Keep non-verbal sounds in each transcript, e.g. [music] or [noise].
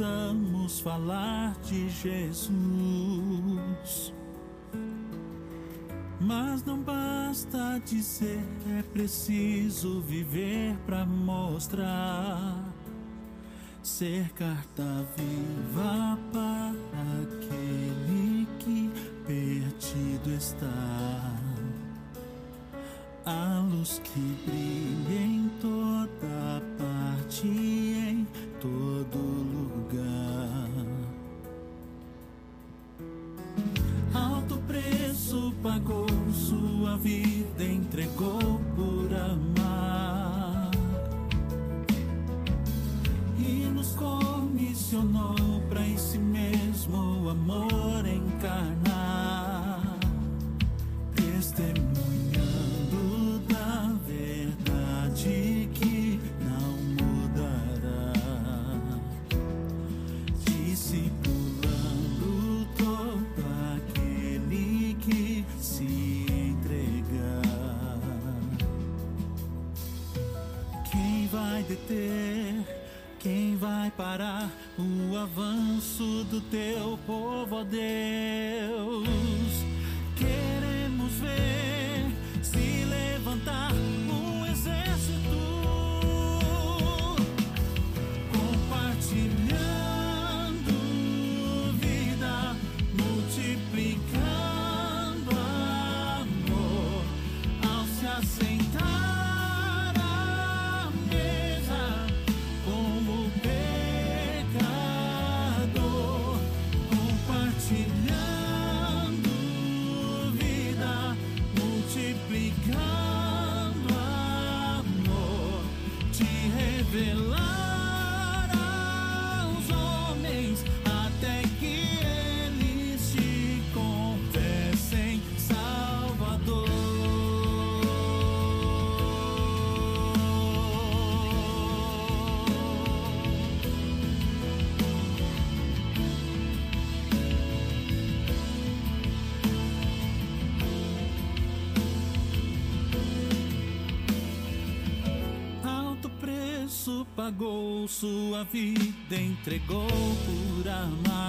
precisamos falar de Jesus. Mas não basta dizer, é preciso viver para mostrar. Ser carta viva para aquele que perdido está. A luz que brilha. Pagou sua vida, entregou por amar.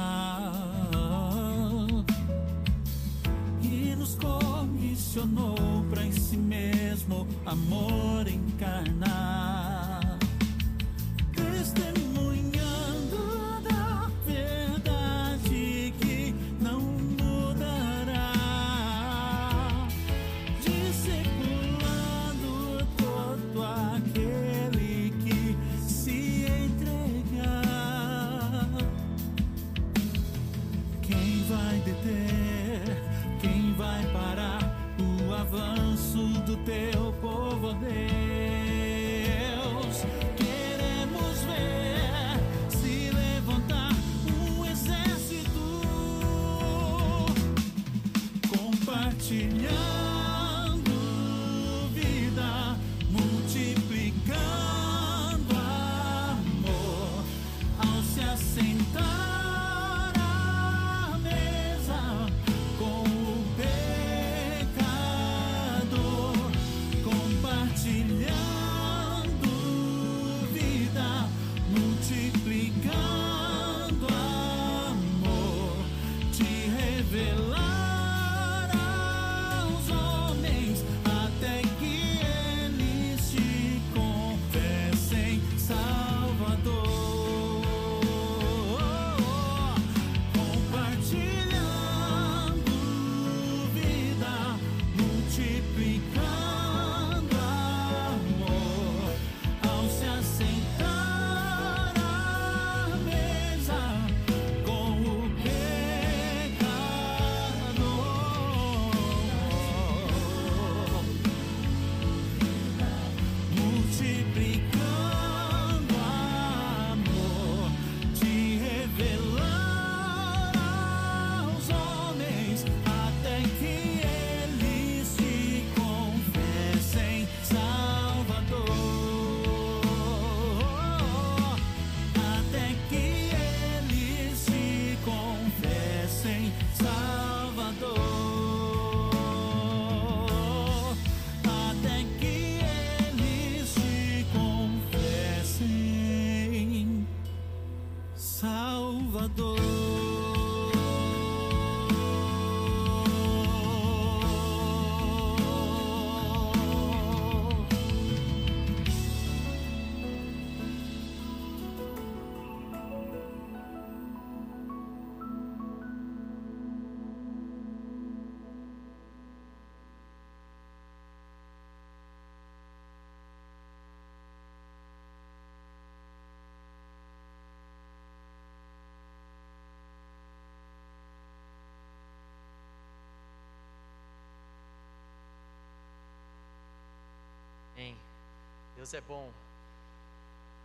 Deus é bom.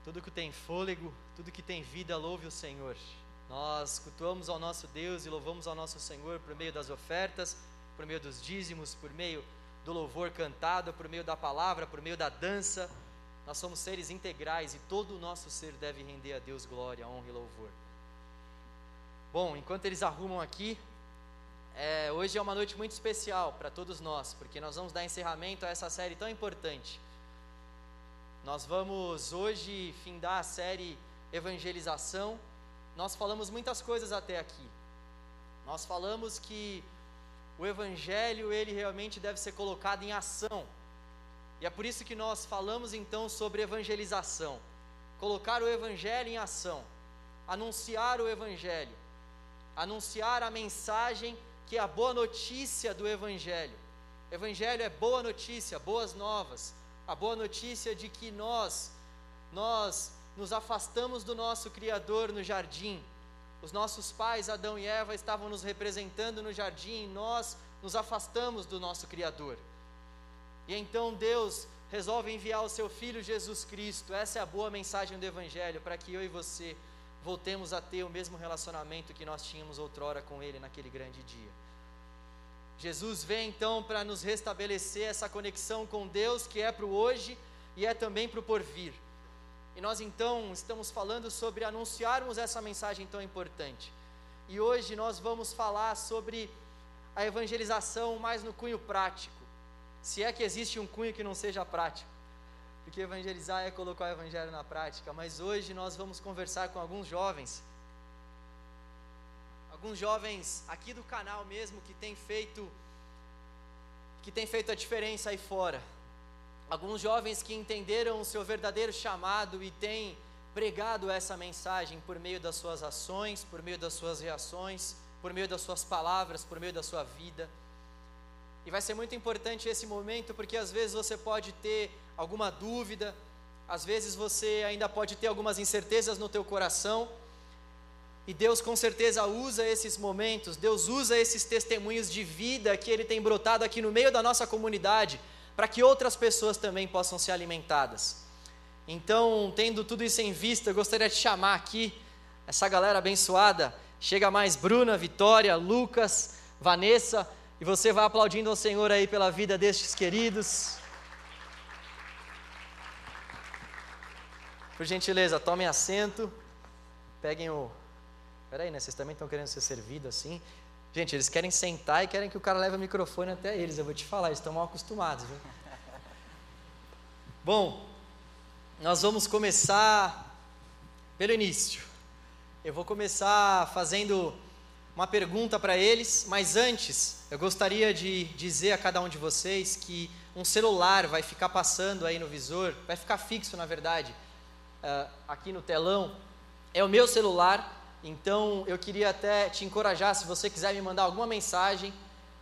Tudo que tem fôlego, tudo que tem vida, louve o Senhor. Nós cultuamos ao nosso Deus e louvamos ao nosso Senhor por meio das ofertas, por meio dos dízimos, por meio do louvor cantado, por meio da palavra, por meio da dança. Nós somos seres integrais e todo o nosso ser deve render a Deus glória, honra e louvor. Bom, enquanto eles arrumam aqui, é, hoje é uma noite muito especial para todos nós, porque nós vamos dar encerramento a essa série tão importante. Nós vamos hoje findar a série Evangelização. Nós falamos muitas coisas até aqui. Nós falamos que o evangelho ele realmente deve ser colocado em ação. E é por isso que nós falamos então sobre evangelização. Colocar o evangelho em ação. Anunciar o evangelho. Anunciar a mensagem que é a boa notícia do Evangelho. Evangelho é boa notícia, boas novas. A boa notícia de que nós, nós nos afastamos do nosso Criador no jardim. Os nossos pais, Adão e Eva, estavam nos representando no jardim e nós nos afastamos do nosso Criador. E então Deus resolve enviar o seu Filho Jesus Cristo. Essa é a boa mensagem do Evangelho, para que eu e você voltemos a ter o mesmo relacionamento que nós tínhamos outrora com Ele naquele grande dia. Jesus vem então para nos restabelecer essa conexão com Deus que é para o hoje e é também para o porvir. E nós então estamos falando sobre anunciarmos essa mensagem tão importante. E hoje nós vamos falar sobre a evangelização mais no cunho prático. Se é que existe um cunho que não seja prático. Porque evangelizar é colocar o evangelho na prática. Mas hoje nós vamos conversar com alguns jovens alguns jovens aqui do canal mesmo que tem feito que tem feito a diferença aí fora. Alguns jovens que entenderam o seu verdadeiro chamado e têm pregado essa mensagem por meio das suas ações, por meio das suas reações, por meio das suas palavras, por meio da sua vida. E vai ser muito importante esse momento porque às vezes você pode ter alguma dúvida, às vezes você ainda pode ter algumas incertezas no teu coração, e Deus com certeza usa esses momentos, Deus usa esses testemunhos de vida que Ele tem brotado aqui no meio da nossa comunidade, para que outras pessoas também possam ser alimentadas. Então, tendo tudo isso em vista, eu gostaria de chamar aqui essa galera abençoada. Chega mais Bruna, Vitória, Lucas, Vanessa, e você vai aplaudindo ao Senhor aí pela vida destes queridos. Por gentileza, tomem assento, peguem o Peraí, né? Vocês também estão querendo ser servidos assim? Gente, eles querem sentar e querem que o cara leve o microfone até eles. Eu vou te falar, eles estão mal acostumados. Viu? [laughs] Bom, nós vamos começar pelo início. Eu vou começar fazendo uma pergunta para eles, mas antes eu gostaria de dizer a cada um de vocês que um celular vai ficar passando aí no visor, vai ficar fixo na verdade, uh, aqui no telão. É o meu celular então eu queria até te encorajar, se você quiser me mandar alguma mensagem,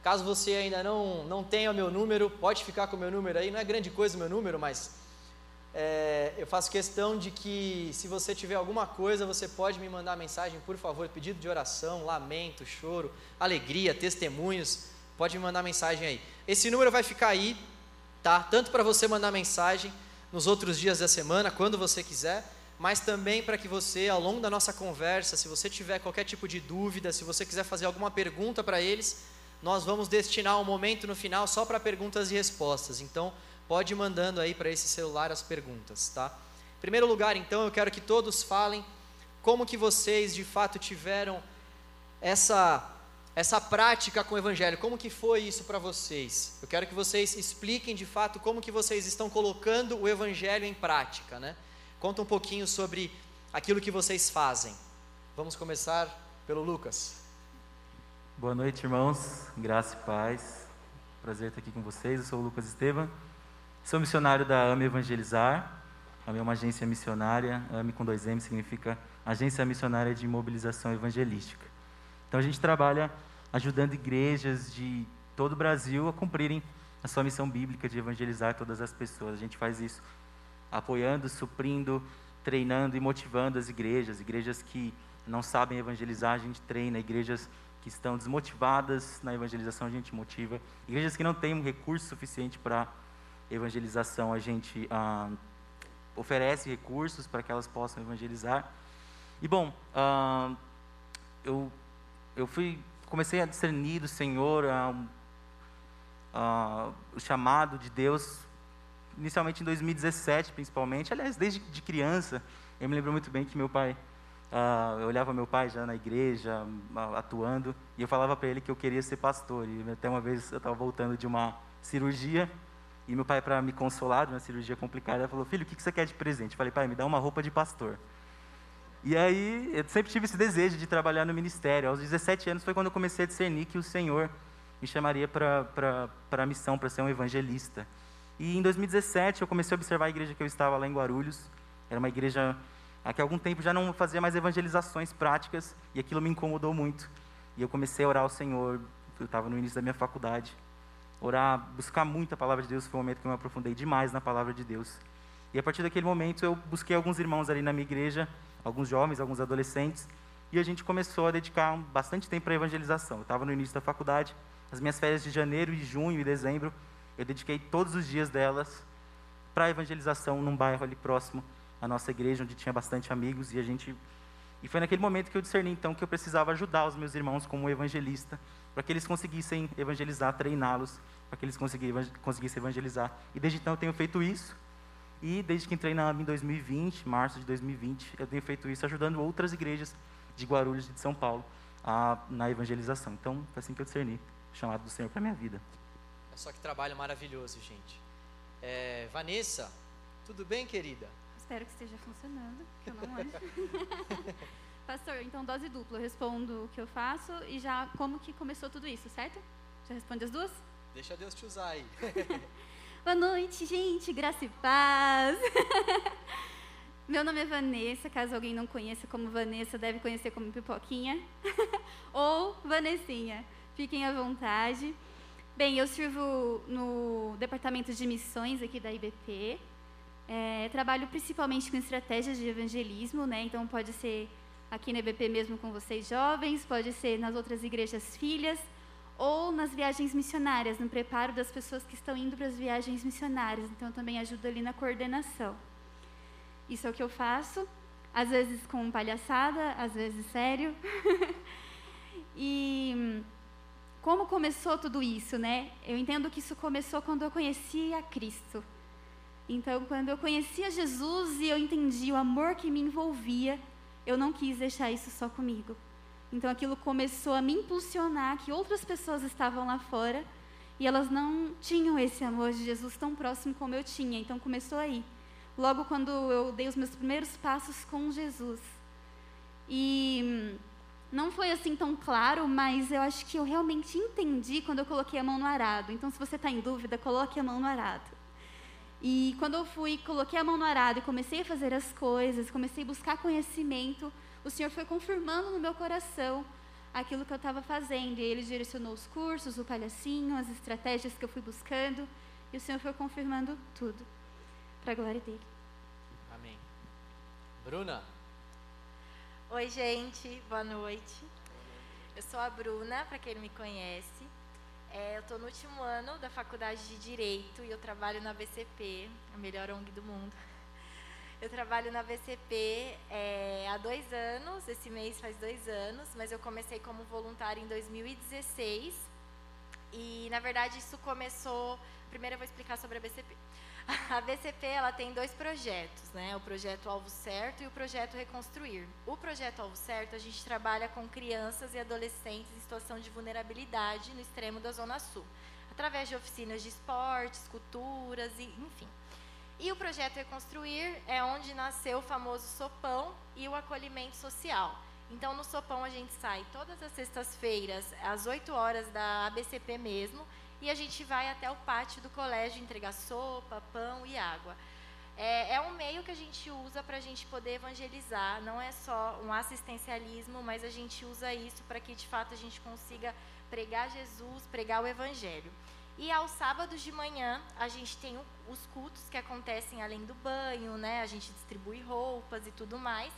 caso você ainda não, não tenha o meu número, pode ficar com o meu número aí, não é grande coisa o meu número, mas é, eu faço questão de que se você tiver alguma coisa, você pode me mandar mensagem, por favor, pedido de oração, lamento, choro, alegria, testemunhos, pode me mandar mensagem aí. Esse número vai ficar aí, tá? Tanto para você mandar mensagem nos outros dias da semana, quando você quiser, mas também para que você, ao longo da nossa conversa, se você tiver qualquer tipo de dúvida, se você quiser fazer alguma pergunta para eles, nós vamos destinar um momento no final só para perguntas e respostas. Então, pode ir mandando aí para esse celular as perguntas, tá? Em primeiro lugar, então, eu quero que todos falem como que vocês de fato tiveram essa essa prática com o evangelho, como que foi isso para vocês? Eu quero que vocês expliquem de fato como que vocês estão colocando o evangelho em prática, né? Conta um pouquinho sobre aquilo que vocês fazem. Vamos começar pelo Lucas. Boa noite, irmãos. Graça e paz. Prazer estar aqui com vocês. Eu sou o Lucas Estevam. Sou missionário da AME Evangelizar. A AME é uma agência missionária. AME com dois M significa Agência Missionária de Mobilização Evangelística. Então a gente trabalha ajudando igrejas de todo o Brasil a cumprirem a sua missão bíblica de evangelizar todas as pessoas. A gente faz isso apoiando, suprindo, treinando e motivando as igrejas, igrejas que não sabem evangelizar, a gente treina, igrejas que estão desmotivadas na evangelização, a gente motiva, igrejas que não têm um recurso suficiente para evangelização, a gente ah, oferece recursos para que elas possam evangelizar. E bom, ah, eu eu fui comecei a discernir do Senhor ah, ah, o chamado de Deus inicialmente em 2017, principalmente. Aliás, desde de criança, eu me lembro muito bem que meu pai, uh, eu olhava meu pai já na igreja, uh, atuando, e eu falava para ele que eu queria ser pastor. E até uma vez eu estava voltando de uma cirurgia, e meu pai, para me consolar de uma cirurgia complicada, falou: Filho, o que você quer de presente? Eu falei: Pai, me dá uma roupa de pastor. E aí, eu sempre tive esse desejo de trabalhar no ministério. Aos 17 anos foi quando eu comecei a discernir que o Senhor me chamaria para a missão, para ser um evangelista. E em 2017 eu comecei a observar a igreja que eu estava lá em Guarulhos. Era uma igreja que há algum tempo já não fazia mais evangelizações práticas e aquilo me incomodou muito. E eu comecei a orar ao Senhor. Eu estava no início da minha faculdade. Orar, buscar muito a palavra de Deus foi um momento que eu me aprofundei demais na palavra de Deus. E a partir daquele momento eu busquei alguns irmãos ali na minha igreja, alguns jovens, alguns adolescentes, e a gente começou a dedicar bastante tempo para a evangelização. Eu estava no início da faculdade, as minhas férias de janeiro, e junho e dezembro eu dediquei todos os dias delas para a evangelização num bairro ali próximo à nossa igreja, onde tinha bastante amigos e a gente e foi naquele momento que eu discerni então que eu precisava ajudar os meus irmãos como evangelista, para que eles conseguissem evangelizar, treiná-los, para que eles conseguissem evangelizar. E desde então eu tenho feito isso. E desde que entrei na AMB em 2020, março de 2020, eu tenho feito isso ajudando outras igrejas de Guarulhos e de São Paulo a, na evangelização. Então, foi assim que eu discerni o chamado do Senhor para minha vida. Só que trabalho maravilhoso, gente. É, Vanessa, tudo bem, querida? Espero que esteja funcionando, que eu não acho. [laughs] Pastor, então dose dupla, eu respondo o que eu faço e já como que começou tudo isso, certo? Já responde as duas? Deixa Deus te usar aí. [laughs] Boa noite, gente, graça e paz. [laughs] Meu nome é Vanessa, caso alguém não conheça como Vanessa, deve conhecer como Pipoquinha ou Vanessinha. Fiquem à vontade. Bem, eu sirvo no departamento de missões aqui da IBP. É, trabalho principalmente com estratégias de evangelismo, né? Então pode ser aqui na IBP mesmo com vocês jovens, pode ser nas outras igrejas filhas ou nas viagens missionárias, no preparo das pessoas que estão indo para as viagens missionárias. Então eu também ajudo ali na coordenação. Isso é o que eu faço, às vezes com palhaçada, às vezes sério. [laughs] e como começou tudo isso, né? Eu entendo que isso começou quando eu conheci a Cristo. Então, quando eu conheci a Jesus e eu entendi o amor que me envolvia, eu não quis deixar isso só comigo. Então, aquilo começou a me impulsionar que outras pessoas estavam lá fora e elas não tinham esse amor de Jesus tão próximo como eu tinha. Então, começou aí. Logo quando eu dei os meus primeiros passos com Jesus. E não foi assim tão claro, mas eu acho que eu realmente entendi quando eu coloquei a mão no arado. Então, se você está em dúvida, coloque a mão no arado. E quando eu fui, coloquei a mão no arado e comecei a fazer as coisas, comecei a buscar conhecimento, o Senhor foi confirmando no meu coração aquilo que eu estava fazendo. E Ele direcionou os cursos, o palhacinho, as estratégias que eu fui buscando. E o Senhor foi confirmando tudo, para a glória dele. Amém. Bruna, Oi, gente, boa noite. Eu sou a Bruna, para quem não me conhece. É, eu estou no último ano da faculdade de Direito e eu trabalho na BCP, a melhor ONG do mundo. Eu trabalho na BCP é, há dois anos, esse mês faz dois anos, mas eu comecei como voluntária em 2016. E, na verdade, isso começou. Primeiro, eu vou explicar sobre a BCP. [laughs] A BCP ela tem dois projetos, né? O projeto Alvo Certo e o projeto Reconstruir. O projeto Alvo Certo a gente trabalha com crianças e adolescentes em situação de vulnerabilidade no extremo da Zona Sul, através de oficinas de esportes, culturas e enfim. E o projeto Reconstruir é onde nasceu o famoso sopão e o acolhimento social. Então, no Sopão, a gente sai todas as sextas-feiras, às 8 horas da ABCP mesmo, e a gente vai até o pátio do colégio entregar sopa, pão e água. É, é um meio que a gente usa para a gente poder evangelizar, não é só um assistencialismo, mas a gente usa isso para que de fato a gente consiga pregar Jesus, pregar o Evangelho. E aos sábados de manhã a gente tem os cultos que acontecem além do banho, né? A gente distribui roupas e tudo mais.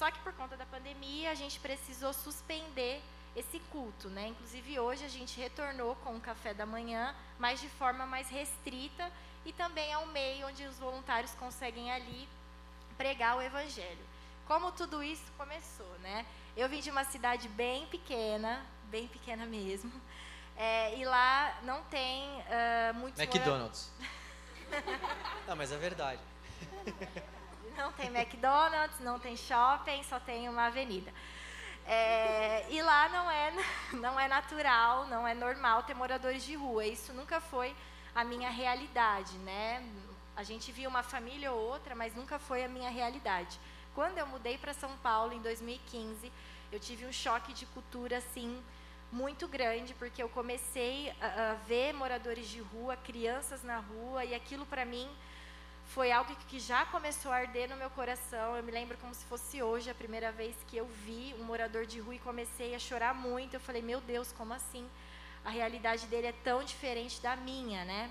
Só que por conta da pandemia a gente precisou suspender esse culto, né? Inclusive hoje a gente retornou com o café da manhã, mas de forma mais restrita e também é um meio onde os voluntários conseguem ali pregar o evangelho. Como tudo isso começou, né? Eu vim de uma cidade bem pequena, bem pequena mesmo, [laughs] é, e lá não tem uh, muitos McDonald's. [laughs] não, mas é verdade. [laughs] Não tem McDonald's, não tem shopping, só tem uma avenida. É, e lá não é, [laughs] não é natural, não é normal ter moradores de rua. Isso nunca foi a minha realidade, né? A gente via uma família ou outra, mas nunca foi a minha realidade. Quando eu mudei para São Paulo em 2015, eu tive um choque de cultura assim muito grande, porque eu comecei a, a ver moradores de rua, crianças na rua, e aquilo para mim foi algo que já começou a arder no meu coração. Eu me lembro como se fosse hoje a primeira vez que eu vi um morador de rua e comecei a chorar muito. Eu falei, meu Deus, como assim? a realidade dele é tão diferente da minha, né?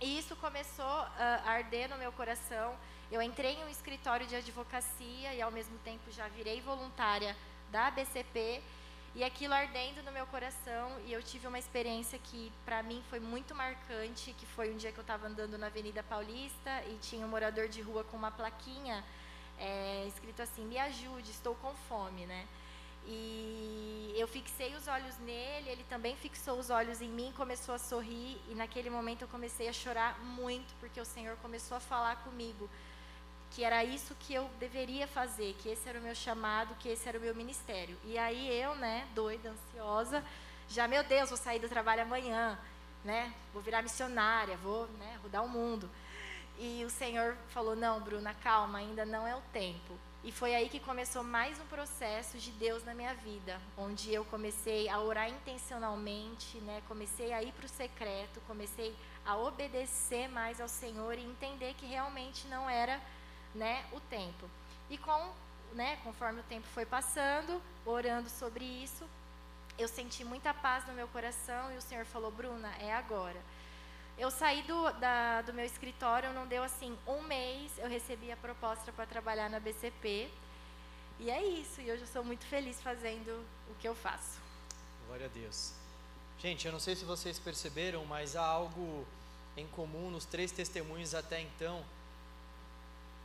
E isso começou a arder no meu coração. Eu entrei em um escritório de advocacia e ao mesmo tempo já virei voluntária da ABCP e aquilo ardendo no meu coração e eu tive uma experiência que para mim foi muito marcante, que foi um dia que eu estava andando na Avenida Paulista e tinha um morador de rua com uma plaquinha é, escrito assim: "Me ajude, estou com fome", né? E eu fixei os olhos nele, ele também fixou os olhos em mim, começou a sorrir, e naquele momento eu comecei a chorar muito, porque o Senhor começou a falar comigo que era isso que eu deveria fazer, que esse era o meu chamado, que esse era o meu ministério. E aí eu, né, doida, ansiosa, já, meu Deus, vou sair do trabalho amanhã, né? Vou virar missionária, vou, né, rodar o mundo. E o Senhor falou: "Não, Bruna, calma, ainda não é o tempo. E foi aí que começou mais um processo de Deus na minha vida, onde eu comecei a orar intencionalmente, né? Comecei a ir para o secreto, comecei a obedecer mais ao Senhor e entender que realmente não era, né, o tempo. E com, né, conforme o tempo foi passando, orando sobre isso, eu senti muita paz no meu coração e o Senhor falou: "Bruna, é agora". Eu saí do, da, do meu escritório, não deu assim um mês, eu recebi a proposta para trabalhar na BCP. E é isso, e hoje eu sou muito feliz fazendo o que eu faço. Glória a Deus. Gente, eu não sei se vocês perceberam, mas há algo em comum nos três testemunhos até então.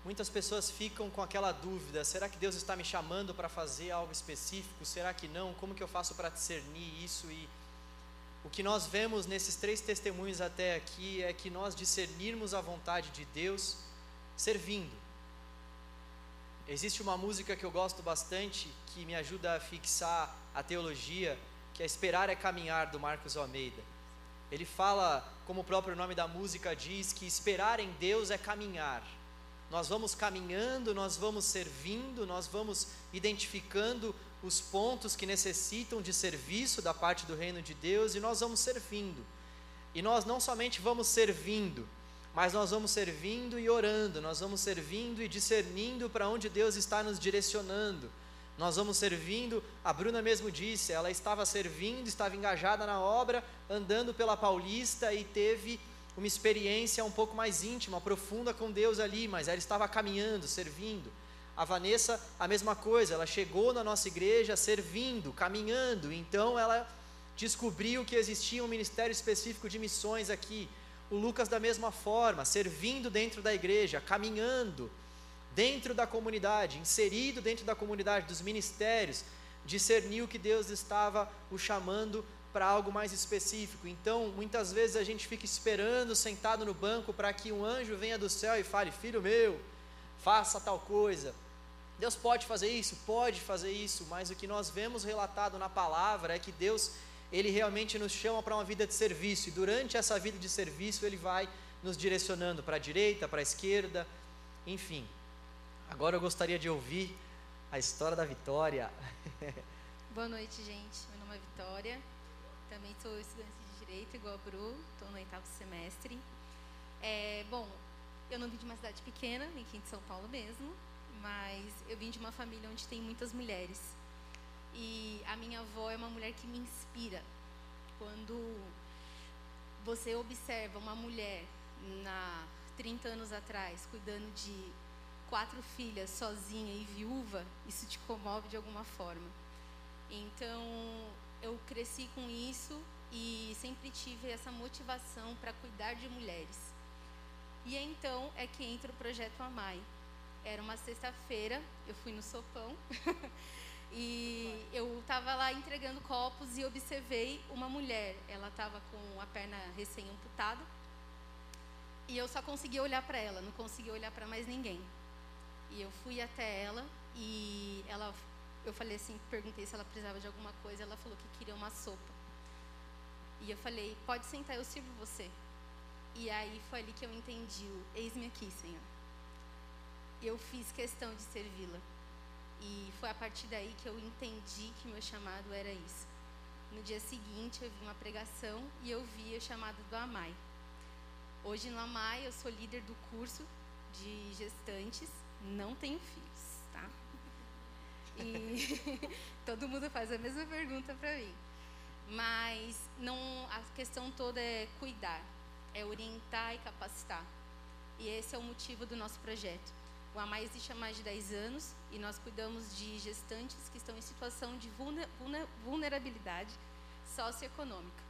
Muitas pessoas ficam com aquela dúvida: será que Deus está me chamando para fazer algo específico? Será que não? Como que eu faço para discernir isso? E o que nós vemos nesses três testemunhos até aqui é que nós discernirmos a vontade de Deus servindo. Existe uma música que eu gosto bastante que me ajuda a fixar a teologia, que é Esperar é Caminhar, do Marcos Almeida. Ele fala, como o próprio nome da música diz, que esperar em Deus é caminhar. Nós vamos caminhando, nós vamos servindo, nós vamos identificando os pontos que necessitam de serviço da parte do reino de Deus e nós vamos servindo. E nós não somente vamos servindo, mas nós vamos servindo e orando, nós vamos servindo e discernindo para onde Deus está nos direcionando. Nós vamos servindo, a Bruna mesmo disse, ela estava servindo, estava engajada na obra, andando pela Paulista e teve uma experiência um pouco mais íntima, profunda com Deus ali, mas ela estava caminhando, servindo. A Vanessa, a mesma coisa, ela chegou na nossa igreja servindo, caminhando, então ela descobriu que existia um ministério específico de missões aqui. O Lucas, da mesma forma, servindo dentro da igreja, caminhando dentro da comunidade, inserido dentro da comunidade, dos ministérios, discerniu que Deus estava o chamando para algo mais específico. Então, muitas vezes a gente fica esperando, sentado no banco, para que um anjo venha do céu e fale: Filho meu, faça tal coisa. Deus pode fazer isso? Pode fazer isso, mas o que nós vemos relatado na palavra é que Deus, Ele realmente nos chama para uma vida de serviço, e durante essa vida de serviço, Ele vai nos direcionando para a direita, para a esquerda, enfim. Agora eu gostaria de ouvir a história da vitória. [laughs] Boa noite, gente. Meu nome é Vitória. Também sou estudante de Direito, igual a Bru. Estou no oitavo semestre. É, bom, eu não vim de uma cidade pequena, vim aqui de São Paulo mesmo. Mas eu vim de uma família onde tem muitas mulheres. E a minha avó é uma mulher que me inspira. Quando você observa uma mulher na 30 anos atrás cuidando de quatro filhas sozinha e viúva, isso te comove de alguma forma. Então, eu cresci com isso e sempre tive essa motivação para cuidar de mulheres. E então é que entra o projeto Amai. Era uma sexta-feira, eu fui no sopão [laughs] e eu estava lá entregando copos e observei uma mulher. Ela estava com a perna recém-amputada e eu só conseguia olhar para ela, não conseguia olhar para mais ninguém. E eu fui até ela e ela, eu falei assim, perguntei se ela precisava de alguma coisa, ela falou que queria uma sopa. E eu falei, pode sentar, eu sirvo você. E aí foi ali que eu entendi eis-me aqui, Senhor eu fiz questão de servi-la. E foi a partir daí que eu entendi que meu chamado era isso. No dia seguinte, eu vi uma pregação e eu vi o chamado do Amai. Hoje no Amai, eu sou líder do curso de gestantes, não tenho filhos, tá? E [laughs] todo mundo faz a mesma pergunta para mim. Mas não, a questão toda é cuidar, é orientar e capacitar. E esse é o motivo do nosso projeto. O AMAI existe há mais de 10 anos e nós cuidamos de gestantes que estão em situação de vulnerabilidade socioeconômica.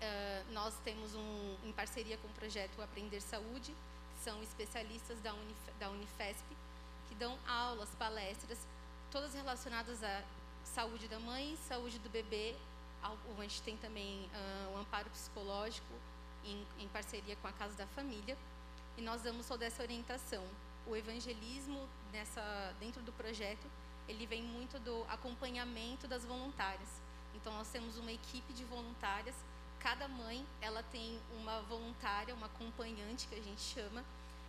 Uh, nós temos um, em parceria com o projeto Aprender Saúde, que são especialistas da, Unif da Unifesp, que dão aulas, palestras, todas relacionadas à saúde da mãe, saúde do bebê. A gente tem também uh, o amparo psicológico em, em parceria com a Casa da Família. E nós damos toda essa orientação o evangelismo nessa, dentro do projeto, ele vem muito do acompanhamento das voluntárias. Então nós temos uma equipe de voluntárias, cada mãe ela tem uma voluntária, uma acompanhante que a gente chama,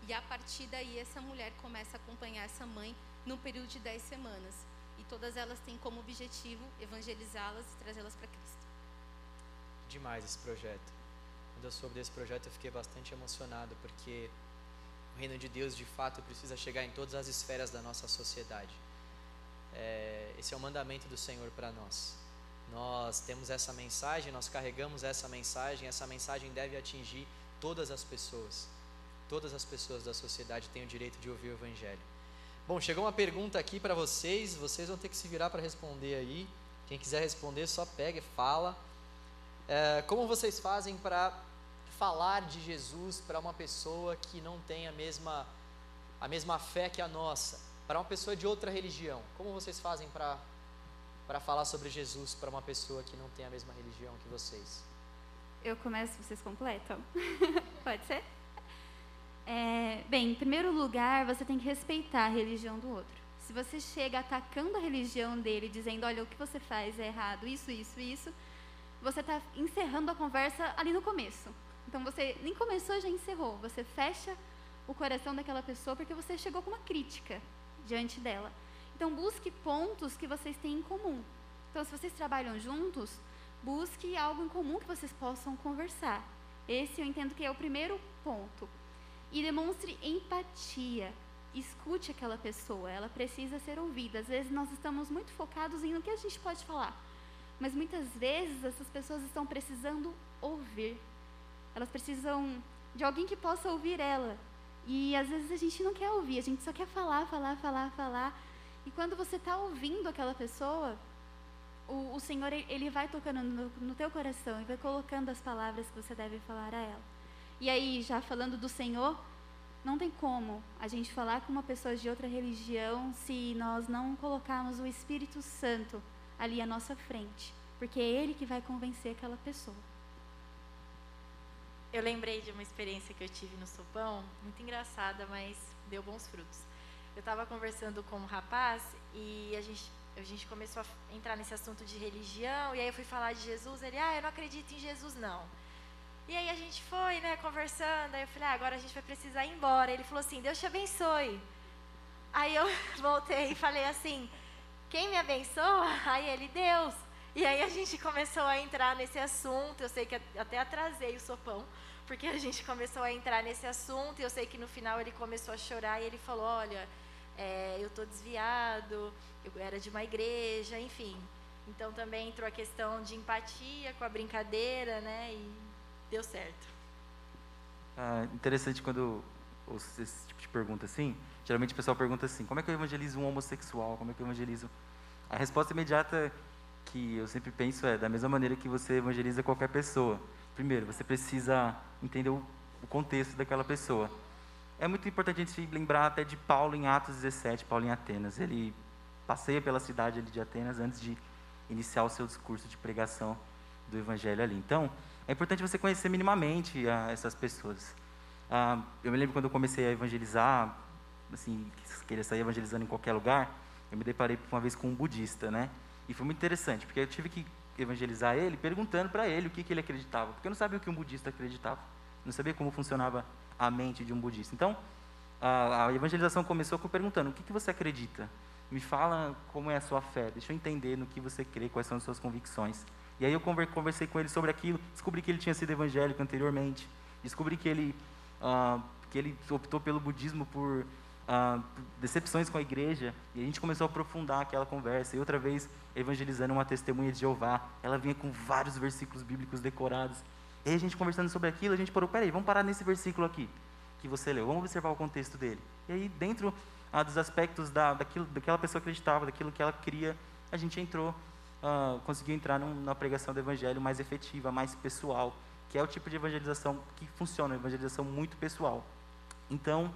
e a partir daí essa mulher começa a acompanhar essa mãe num período de 10 semanas. E todas elas têm como objetivo evangelizá-las e trazê-las para Cristo. Demais esse projeto. Quando eu soube desse projeto eu fiquei bastante emocionado, porque o reino de Deus de fato precisa chegar em todas as esferas da nossa sociedade. É, esse é o mandamento do Senhor para nós. Nós temos essa mensagem, nós carregamos essa mensagem, essa mensagem deve atingir todas as pessoas. Todas as pessoas da sociedade têm o direito de ouvir o Evangelho. Bom, chegou uma pergunta aqui para vocês, vocês vão ter que se virar para responder aí. Quem quiser responder, só pega e fala. É, como vocês fazem para falar de Jesus para uma pessoa que não tem a mesma, a mesma fé que a nossa, para uma pessoa de outra religião? Como vocês fazem para falar sobre Jesus para uma pessoa que não tem a mesma religião que vocês? Eu começo, vocês completam? [laughs] Pode ser? É, bem, em primeiro lugar, você tem que respeitar a religião do outro. Se você chega atacando a religião dele, dizendo, olha, o que você faz é errado, isso, isso, isso, você está encerrando a conversa ali no começo. Então você nem começou já encerrou. Você fecha o coração daquela pessoa porque você chegou com uma crítica diante dela. Então busque pontos que vocês têm em comum. Então se vocês trabalham juntos, busque algo em comum que vocês possam conversar. Esse eu entendo que é o primeiro ponto. E demonstre empatia. Escute aquela pessoa, ela precisa ser ouvida. Às vezes nós estamos muito focados em o que a gente pode falar, mas muitas vezes essas pessoas estão precisando ouvir. Elas precisam de alguém que possa ouvir ela. E às vezes a gente não quer ouvir, a gente só quer falar, falar, falar, falar. E quando você está ouvindo aquela pessoa, o, o Senhor ele vai tocando no, no teu coração e vai colocando as palavras que você deve falar a ela. E aí, já falando do Senhor, não tem como a gente falar com uma pessoa de outra religião se nós não colocarmos o Espírito Santo ali à nossa frente, porque é Ele que vai convencer aquela pessoa. Eu lembrei de uma experiência que eu tive no sopão, muito engraçada, mas deu bons frutos. Eu estava conversando com um rapaz e a gente, a gente começou a entrar nesse assunto de religião, e aí eu fui falar de Jesus, ele, ah, eu não acredito em Jesus não. E aí a gente foi, né, conversando, aí eu falei, ah, agora a gente vai precisar ir embora. Ele falou assim, Deus te abençoe. Aí eu [laughs] voltei e falei assim: quem me abençoa? Aí ele, Deus. E aí a gente começou a entrar nesse assunto. Eu sei que até atrasei o sopão, porque a gente começou a entrar nesse assunto. E eu sei que no final ele começou a chorar e ele falou: Olha, é, eu estou desviado, eu era de uma igreja, enfim. Então também entrou a questão de empatia com a brincadeira, né? E deu certo. Ah, interessante quando ouço esse tipo de pergunta assim. Geralmente o pessoal pergunta assim: como é que eu evangelizo um homossexual? Como é que eu evangelizo? A resposta imediata que eu sempre penso é da mesma maneira que você evangeliza qualquer pessoa. Primeiro, você precisa entender o, contexto daquela pessoa. É muito importante a gente lembrar até de Paulo em Atos 17, Paulo em Atenas. Ele passeia pela cidade de Atenas antes de iniciar o seu discurso de pregação do evangelho ali. Então, é importante você conhecer minimamente ah, essas pessoas. Ah, eu me lembro quando eu comecei a evangelizar, assim, queria sair evangelizando em qualquer lugar, eu me deparei uma vez com um budista, né? E foi muito interessante, porque eu tive que evangelizar ele perguntando para ele o que, que ele acreditava, porque eu não sabia o que um budista acreditava, não sabia como funcionava a mente de um budista. Então, a, a evangelização começou com perguntando: o que, que você acredita? Me fala como é a sua fé, deixa eu entender no que você crê, quais são as suas convicções. E aí eu conversei com ele sobre aquilo, descobri que ele tinha sido evangélico anteriormente, descobri que ele, uh, que ele optou pelo budismo por uh, decepções com a igreja, e a gente começou a aprofundar aquela conversa. E outra vez, evangelizando uma testemunha de Jeová, ela vinha com vários versículos bíblicos decorados. E aí a gente conversando sobre aquilo, a gente parou, peraí, vamos parar nesse versículo aqui, que você leu, vamos observar o contexto dele. E aí, dentro ah, dos aspectos da, daquilo, daquela pessoa acreditava, daquilo que ela queria, a gente entrou, ah, conseguiu entrar num, numa pregação do evangelho mais efetiva, mais pessoal, que é o tipo de evangelização que funciona, evangelização muito pessoal. Então,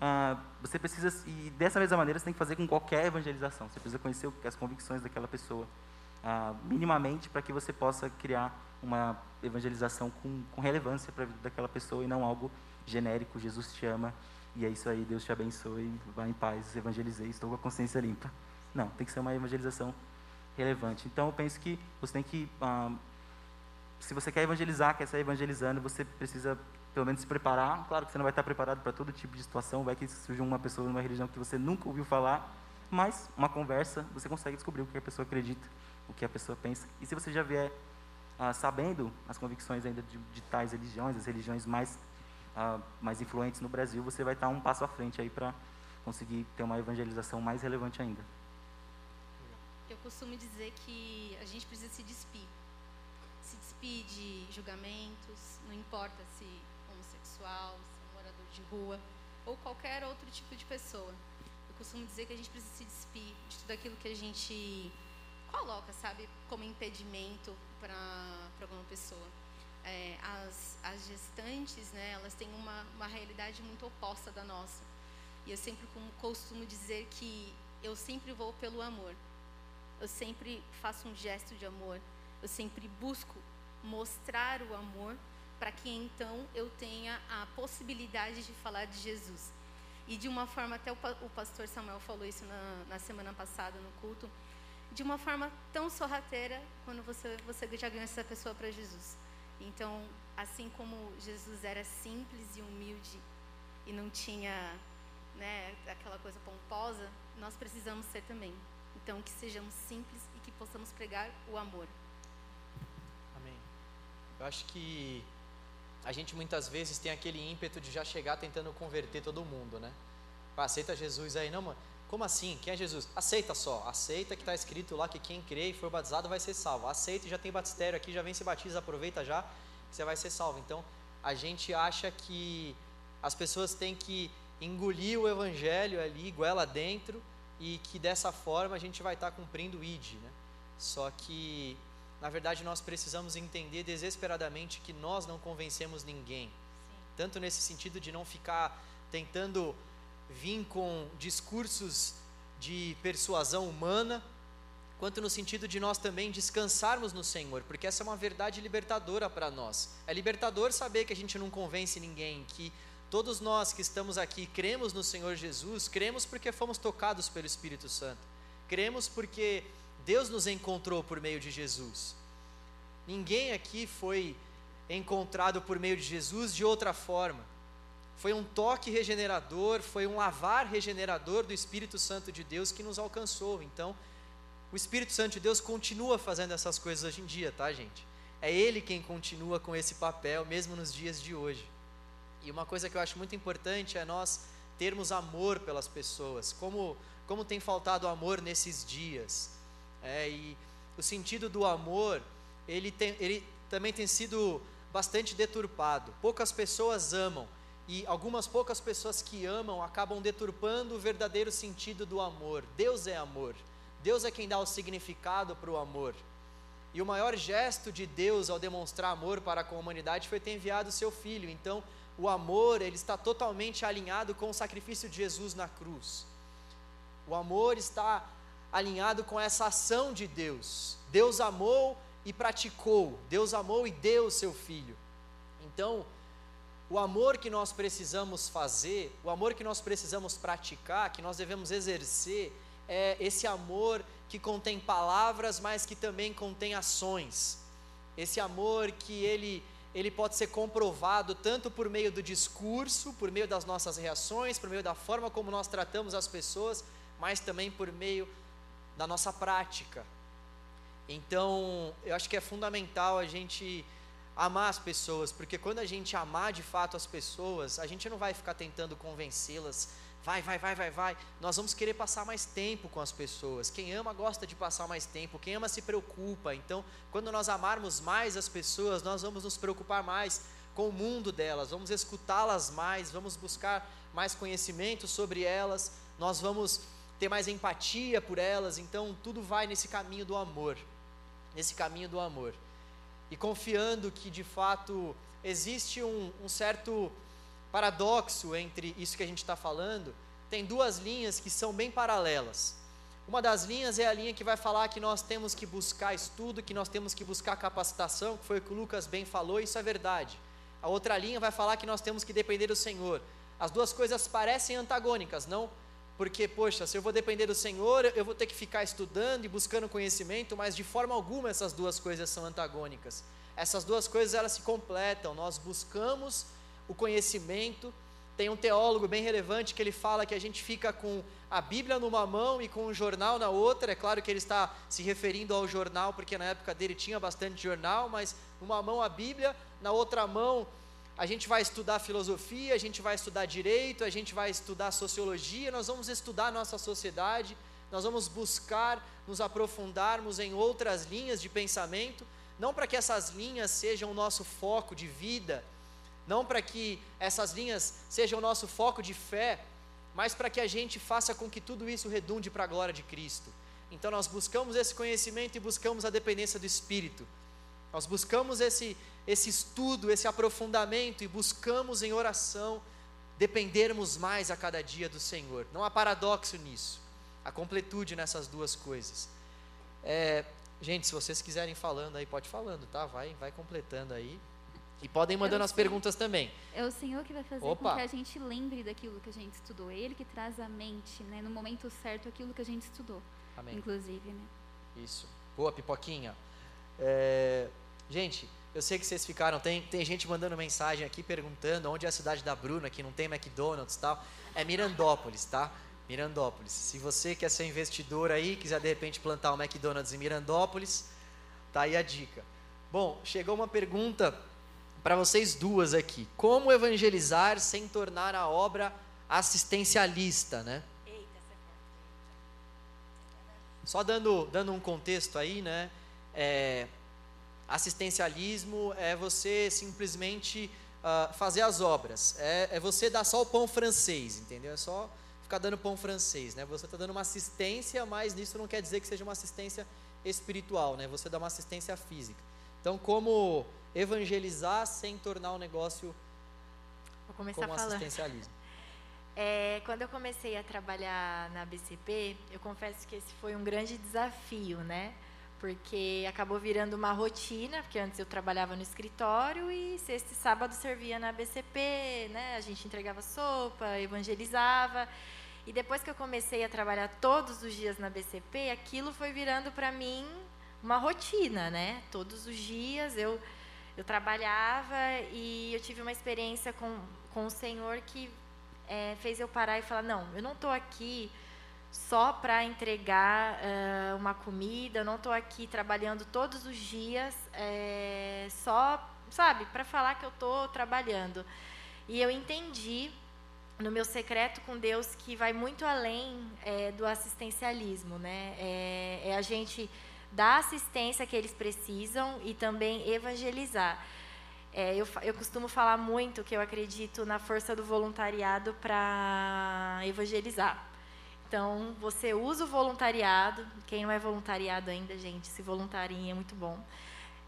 ah, você precisa, e dessa mesma maneira você tem que fazer com qualquer evangelização, você precisa conhecer as convicções daquela pessoa, ah, minimamente, para que você possa criar uma evangelização com, com relevância para a vida daquela pessoa e não algo genérico, Jesus te ama, e é isso aí, Deus te abençoe, vá em paz, evangelizei, estou com a consciência limpa. Não, tem que ser uma evangelização relevante. Então, eu penso que você tem que, ah, se você quer evangelizar, quer sair evangelizando, você precisa pelo menos se preparar. Claro que você não vai estar preparado para todo tipo de situação, vai que surja uma pessoa numa religião que você nunca ouviu falar, mas uma conversa, você consegue descobrir o que a pessoa acredita, o que a pessoa pensa. E se você já vier ah, sabendo as convicções ainda de, de tais religiões, as religiões mais uh, mais influentes no Brasil, você vai estar um passo à frente aí para conseguir ter uma evangelização mais relevante ainda. Eu costumo dizer que a gente precisa se despir. Se despir de julgamentos, não importa se homossexual, se morador de rua ou qualquer outro tipo de pessoa. Eu costumo dizer que a gente precisa se despir de tudo aquilo que a gente coloca, sabe, como impedimento para alguma pessoa é, as, as gestantes, né, elas têm uma, uma realidade muito oposta da nossa. E eu sempre costumo dizer que eu sempre vou pelo amor. Eu sempre faço um gesto de amor. Eu sempre busco mostrar o amor para que então eu tenha a possibilidade de falar de Jesus. E de uma forma, até o, pastor Samuel falou isso na, na semana passada no culto, de uma forma tão sorrateira quando você, você já ganha essa pessoa para Jesus. Então, assim como Jesus era simples e humilde e não tinha né, aquela coisa pomposa, nós precisamos ser também. Então, que sejamos simples e que possamos pregar o amor. Amém. Eu acho que a gente muitas vezes tem aquele ímpeto de já chegar tentando converter todo mundo, né? aceita Jesus aí, não, mano. Como assim? Quem é Jesus? Aceita só. Aceita que está escrito lá que quem crê e for batizado vai ser salvo. Aceita e já tem batistério aqui, já vem se batiza, aproveita já, que você vai ser salvo. Então, a gente acha que as pessoas têm que engolir o evangelho ali, goela dentro, e que dessa forma a gente vai estar tá cumprindo o ID, né? Só que, na verdade, nós precisamos entender desesperadamente que nós não convencemos ninguém. Sim. Tanto nesse sentido de não ficar tentando vir com discursos de persuasão humana, quanto no sentido de nós também descansarmos no Senhor, porque essa é uma verdade libertadora para nós. É libertador saber que a gente não convence ninguém, que todos nós que estamos aqui cremos no Senhor Jesus, cremos porque fomos tocados pelo Espírito Santo, cremos porque Deus nos encontrou por meio de Jesus. Ninguém aqui foi encontrado por meio de Jesus de outra forma. foi um toque regenerador, foi um lavar regenerador do Espírito Santo de Deus que nos alcançou. Então, o Espírito Santo de Deus continua fazendo essas coisas hoje em dia, tá, gente? É Ele quem continua com esse papel, mesmo nos dias de hoje. E uma coisa que eu acho muito importante é nós termos amor pelas pessoas. Como, como tem faltado amor nesses dias. É, e o sentido do amor, ele, tem, ele também tem sido bastante deturpado. Poucas pessoas amam. E algumas poucas pessoas que amam acabam deturpando o verdadeiro sentido do amor. Deus é amor. Deus é quem dá o significado para o amor. E o maior gesto de Deus ao demonstrar amor para com a humanidade foi ter enviado o seu filho. Então, o amor, ele está totalmente alinhado com o sacrifício de Jesus na cruz. O amor está alinhado com essa ação de Deus. Deus amou e praticou. Deus amou e deu o seu filho. Então, o amor que nós precisamos fazer, o amor que nós precisamos praticar, que nós devemos exercer, é esse amor que contém palavras, mas que também contém ações. Esse amor que ele ele pode ser comprovado tanto por meio do discurso, por meio das nossas reações, por meio da forma como nós tratamos as pessoas, mas também por meio da nossa prática. Então, eu acho que é fundamental a gente amar as pessoas, porque quando a gente amar de fato as pessoas, a gente não vai ficar tentando convencê-las, vai, vai, vai, vai, vai. Nós vamos querer passar mais tempo com as pessoas. Quem ama gosta de passar mais tempo, quem ama se preocupa. Então, quando nós amarmos mais as pessoas, nós vamos nos preocupar mais com o mundo delas, vamos escutá-las mais, vamos buscar mais conhecimento sobre elas, nós vamos ter mais empatia por elas. Então, tudo vai nesse caminho do amor. Nesse caminho do amor e confiando que de fato existe um, um certo paradoxo entre isso que a gente está falando, tem duas linhas que são bem paralelas. Uma das linhas é a linha que vai falar que nós temos que buscar estudo, que nós temos que buscar capacitação, que foi o que o Lucas bem falou, isso é verdade. A outra linha vai falar que nós temos que depender do Senhor. As duas coisas parecem antagônicas, não? Porque, poxa, se eu vou depender do Senhor, eu vou ter que ficar estudando e buscando conhecimento, mas de forma alguma essas duas coisas são antagônicas. Essas duas coisas elas se completam. Nós buscamos o conhecimento. Tem um teólogo bem relevante que ele fala que a gente fica com a Bíblia numa mão e com o jornal na outra. É claro que ele está se referindo ao jornal, porque na época dele tinha bastante jornal, mas numa mão a Bíblia, na outra mão a gente vai estudar filosofia, a gente vai estudar direito, a gente vai estudar sociologia, nós vamos estudar nossa sociedade, nós vamos buscar nos aprofundarmos em outras linhas de pensamento, não para que essas linhas sejam o nosso foco de vida, não para que essas linhas sejam o nosso foco de fé, mas para que a gente faça com que tudo isso redunde para a glória de Cristo. Então nós buscamos esse conhecimento e buscamos a dependência do Espírito. Nós buscamos esse, esse estudo, esse aprofundamento e buscamos em oração dependermos mais a cada dia do Senhor. Não há paradoxo nisso, há completude nessas duas coisas. É, gente, se vocês quiserem falando aí, pode falando, tá? Vai, vai completando aí. E podem mandando as perguntas também. É o Senhor que vai fazer Opa. com que a gente lembre daquilo que a gente estudou. É Ele que traz à mente, né, no momento certo, aquilo que a gente estudou, Amém. inclusive, né? Isso. Boa, pipoquinha. É, gente, eu sei que vocês ficaram. Tem, tem gente mandando mensagem aqui perguntando onde é a cidade da Bruna, que não tem McDonald's e tal. É Mirandópolis, tá? Mirandópolis. Se você quer ser investidor aí, quiser de repente plantar um McDonald's em Mirandópolis, tá aí a dica. Bom, chegou uma pergunta para vocês duas aqui. Como evangelizar sem tornar a obra assistencialista, né? Só dando, dando um contexto aí, né? É, assistencialismo é você simplesmente ah, fazer as obras. É, é você dar só o pão francês, entendeu? É só ficar dando pão francês, né? Você está dando uma assistência, mas isso não quer dizer que seja uma assistência espiritual, né? Você dá uma assistência física. Então, como evangelizar sem tornar o negócio Vou começar como falando. assistencialismo? [laughs] É, quando eu comecei a trabalhar na BCP, eu confesso que esse foi um grande desafio, né? Porque acabou virando uma rotina, porque antes eu trabalhava no escritório e sexta e sábado servia na BCP, né? A gente entregava sopa, evangelizava. E depois que eu comecei a trabalhar todos os dias na BCP, aquilo foi virando para mim uma rotina, né? Todos os dias eu eu trabalhava e eu tive uma experiência com, com o Senhor que é, fez eu parar e falar: não, eu não estou aqui só para entregar uh, uma comida, eu não estou aqui trabalhando todos os dias é, só, sabe, para falar que eu estou trabalhando. E eu entendi no meu secreto com Deus que vai muito além é, do assistencialismo, né? É, é, a gente dar assistência que eles precisam e também evangelizar. É, eu, eu costumo falar muito que eu acredito na força do voluntariado para evangelizar. Então, você usa o voluntariado. Quem não é voluntariado ainda, gente, se voluntarinha é muito bom.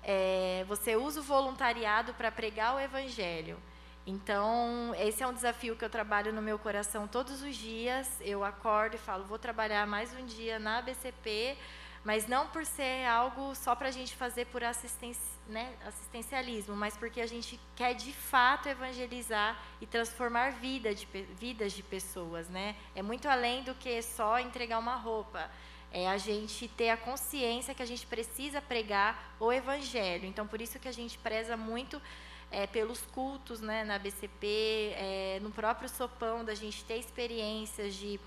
É, você usa o voluntariado para pregar o evangelho. Então, esse é um desafio que eu trabalho no meu coração todos os dias. Eu acordo e falo, vou trabalhar mais um dia na ABCP, mas não por ser algo só para a gente fazer por né, assistencialismo, mas porque a gente quer de fato evangelizar e transformar vida de, vidas de pessoas. Né? É muito além do que só entregar uma roupa. É a gente ter a consciência que a gente precisa pregar o evangelho. Então, por isso que a gente preza muito é, pelos cultos né, na BCP, é, no próprio sopão, da gente ter experiências de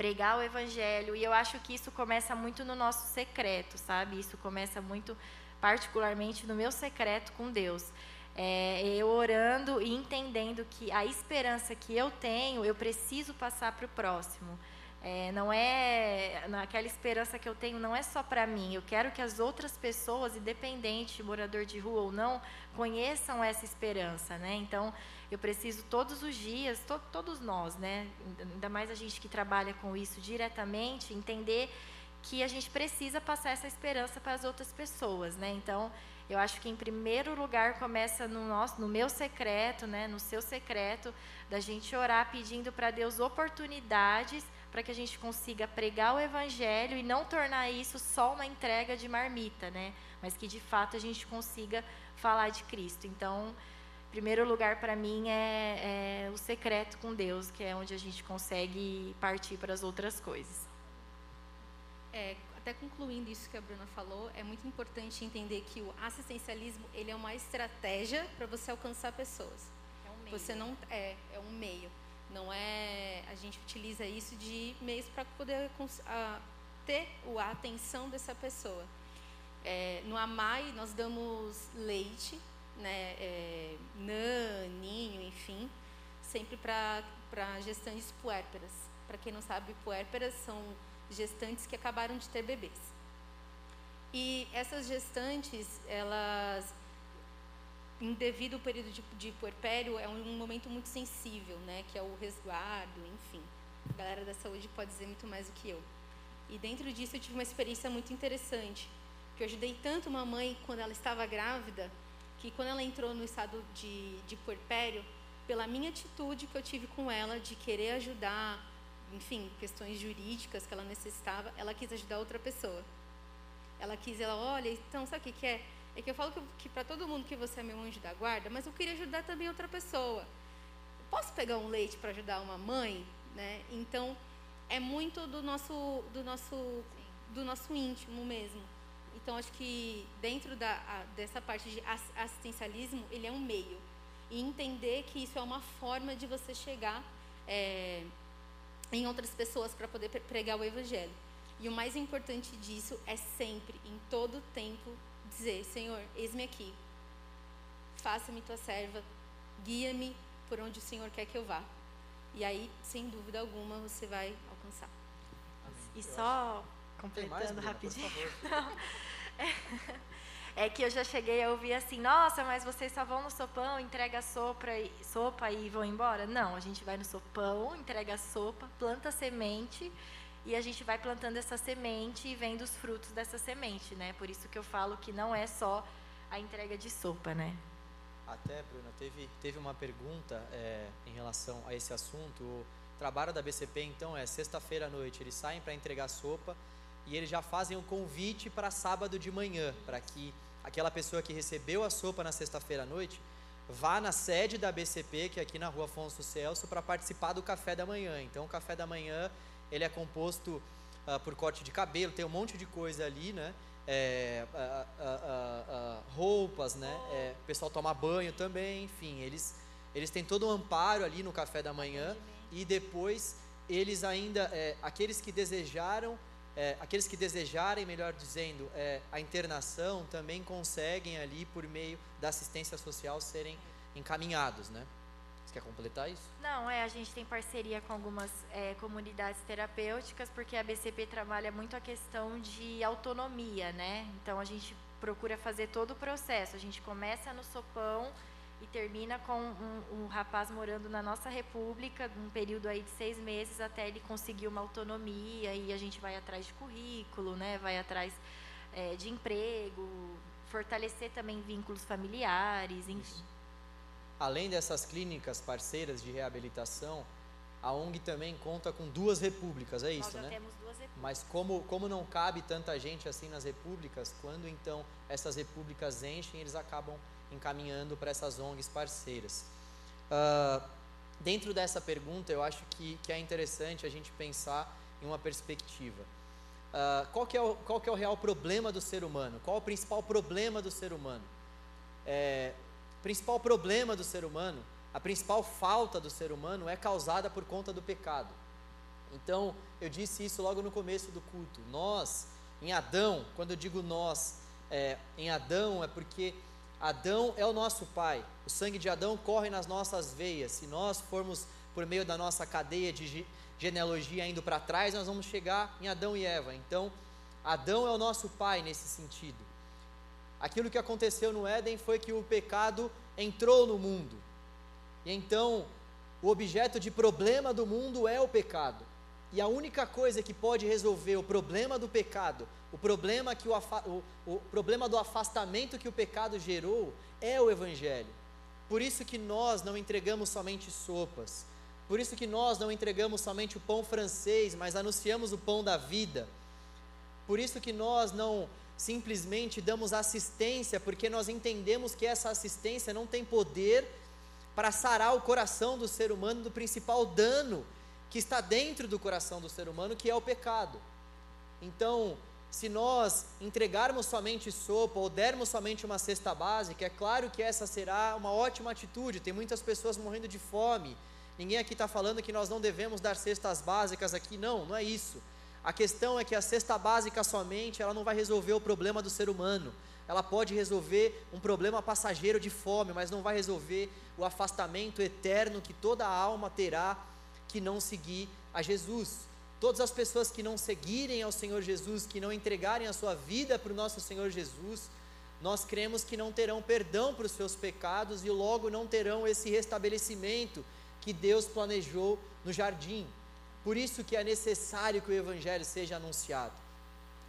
pregar o evangelho. E eu acho que isso começa muito no nosso secreto, sabe? Isso começa muito, particularmente, no meu secreto com Deus. É, eu orando e entendendo que a esperança que eu tenho, eu preciso passar para o próximo. É, não é aquela esperança que eu tenho não é só para mim. Eu quero que as outras pessoas, independente morador de rua ou não, conheçam essa esperança, né? Então eu preciso todos os dias, to, todos nós, né? Ainda mais a gente que trabalha com isso diretamente, entender que a gente precisa passar essa esperança para as outras pessoas, né? Então eu acho que em primeiro lugar começa no nosso, no meu secreto, né? No seu secreto, da gente orar pedindo para Deus oportunidades para que a gente consiga pregar o evangelho e não tornar isso só uma entrega de marmita, né? Mas que de fato a gente consiga falar de Cristo. Então, primeiro lugar para mim é, é, o secreto com Deus, que é onde a gente consegue partir para as outras coisas. É, até concluindo isso que a Bruna falou, é muito importante entender que o assistencialismo ele é uma estratégia para você alcançar pessoas. É um meio. Você não é é um meio. Não é. A gente utiliza isso de meios para poder ter a atenção dessa pessoa. É, no AMAI, nós damos leite, né, é, nã, ninho, enfim, sempre para gestantes puérperas. Para quem não sabe, puérperas são gestantes que acabaram de ter bebês. E essas gestantes, elas em devido ao período de, de puerpério, é um, um, momento muito sensível, né? Que é o resguardo, enfim. A galera da saúde pode dizer muito mais do que eu. E dentro disso eu tive uma experiência muito interessante, que eu ajudei tanto uma mãe quando ela estava grávida, que quando ela entrou no estado de, de puerpério, pela minha atitude que eu tive com ela, de querer ajudar, enfim, questões jurídicas que ela necessitava, ela quis ajudar outra pessoa. Ela quis, ela, olha, então sabe o que, que é? É que eu falo que, que para todo mundo que você é meu anjo da guarda, mas eu queria ajudar também outra pessoa. Posso pegar um leite para ajudar uma mãe? Né? Então, é muito do nosso, do nosso, do nosso íntimo mesmo. Então, acho que dentro da, a, dessa parte de assistencialismo, ele é um meio. E entender que isso é uma forma de você chegar é, em outras pessoas para poder pregar o evangelho. E o mais importante disso é sempre, em todo tempo, dizer: Senhor, eis-me aqui, faça-me tua serva, guia-me por onde o Senhor quer que eu vá. E aí, sem dúvida alguma, você vai alcançar. Amém. E eu só completando mais, rapidinho. [laughs] é, que eu já cheguei a ouvir assim: nossa, mas vocês só vão no sopão, entrega sopa e, sopa e vão embora? Não, a gente vai no sopão, entrega sopa, planta semente e a gente vai plantando essa semente e vendo os frutos dessa semente, né? Por isso que eu falo que não é só a entrega de sopa, né? Até, Bruna, teve, teve uma pergunta é, em relação a esse assunto. O trabalho da BCP, então, é sexta-feira à noite, eles saem para entregar sopa e eles já fazem um convite para sábado de manhã, para que aquela pessoa que recebeu a sopa na sexta-feira à noite vá na sede da BCP, que é aqui na rua Afonso Celso, para participar do café da manhã. Então, o café da manhã ele é composto uh, por corte de cabelo, tem um monte de coisa ali, né? É, roupas, né? É, o pessoal toma banho também, enfim, eles eles têm todo um amparo ali no café da manhã e depois eles ainda, é, aqueles que desejaram, é, aqueles que desejarem, melhor dizendo, é, a internação também conseguem ali por meio da assistência social serem encaminhados, né? Você quer completar isso? Não, é, a gente tem parceria com algumas é, comunidades terapêuticas, porque a BCP trabalha muito a questão de autonomia, né? Então a gente procura fazer todo o processo. A gente começa no sopão e termina com um, um rapaz morando na nossa república, um período aí de seis meses até ele conseguir uma autonomia e a gente vai atrás de currículo, né? Vai atrás é, de emprego, fortalecer também vínculos familiares, enfim. Isso. Além dessas clínicas parceiras de reabilitação, a ONG também conta com duas repúblicas, é isso, né? temos duas repúblicas. Mas como, como não cabe tanta gente assim nas repúblicas, quando então essas repúblicas enchem, eles acabam encaminhando para essas ONGs parceiras. Ah, dentro dessa pergunta, eu acho que, que é interessante a gente pensar em uma perspectiva. Ah, qual, que é o, qual que é o real problema do ser humano? Qual o principal problema do ser humano? É, o principal problema do ser humano, a principal falta do ser humano é causada por conta do pecado. Então, eu disse isso logo no começo do culto. Nós, em Adão, quando eu digo nós, é, em Adão é porque Adão é o nosso pai. O sangue de Adão corre nas nossas veias. Se nós formos por meio da nossa cadeia de ge- genealogia indo para trás, nós vamos chegar em Adão e Eva. Então, Adão é o nosso pai nesse sentido. Aquilo que aconteceu no Éden foi que o pecado entrou no mundo. E então, o objeto de problema do mundo é o pecado. E a única coisa que pode resolver o problema do pecado, o problema, que o, o- o problema do afastamento que o pecado gerou, é o Evangelho. Por isso que nós não entregamos somente sopas. Por isso que nós não entregamos somente o pão francês, mas anunciamos o pão da vida. Por isso que nós não simplesmente damos assistência, porque nós entendemos que essa assistência não tem poder para sarar o coração do ser humano do principal dano que está dentro do coração do ser humano, que é o pecado. Então, se nós entregarmos somente sopa ou dermos somente uma cesta básica, é claro que essa será uma ótima atitude. Tem muitas pessoas morrendo de fome. Ninguém aqui está falando que nós não devemos dar cestas básicas aqui, não, não é isso. A questão é que a cesta básica somente, ela não vai resolver o problema do ser humano. Ela pode resolver um problema passageiro de fome, mas não vai resolver o afastamento eterno que toda alma terá que não seguir a Jesus. Todas as pessoas que não seguirem ao Senhor Jesus, que não entregarem a sua vida para o nosso Senhor Jesus, nós cremos que não terão perdão para os seus pecados e logo não terão esse restabelecimento que Deus planejou no jardim. Por isso que é necessário que o evangelho seja anunciado.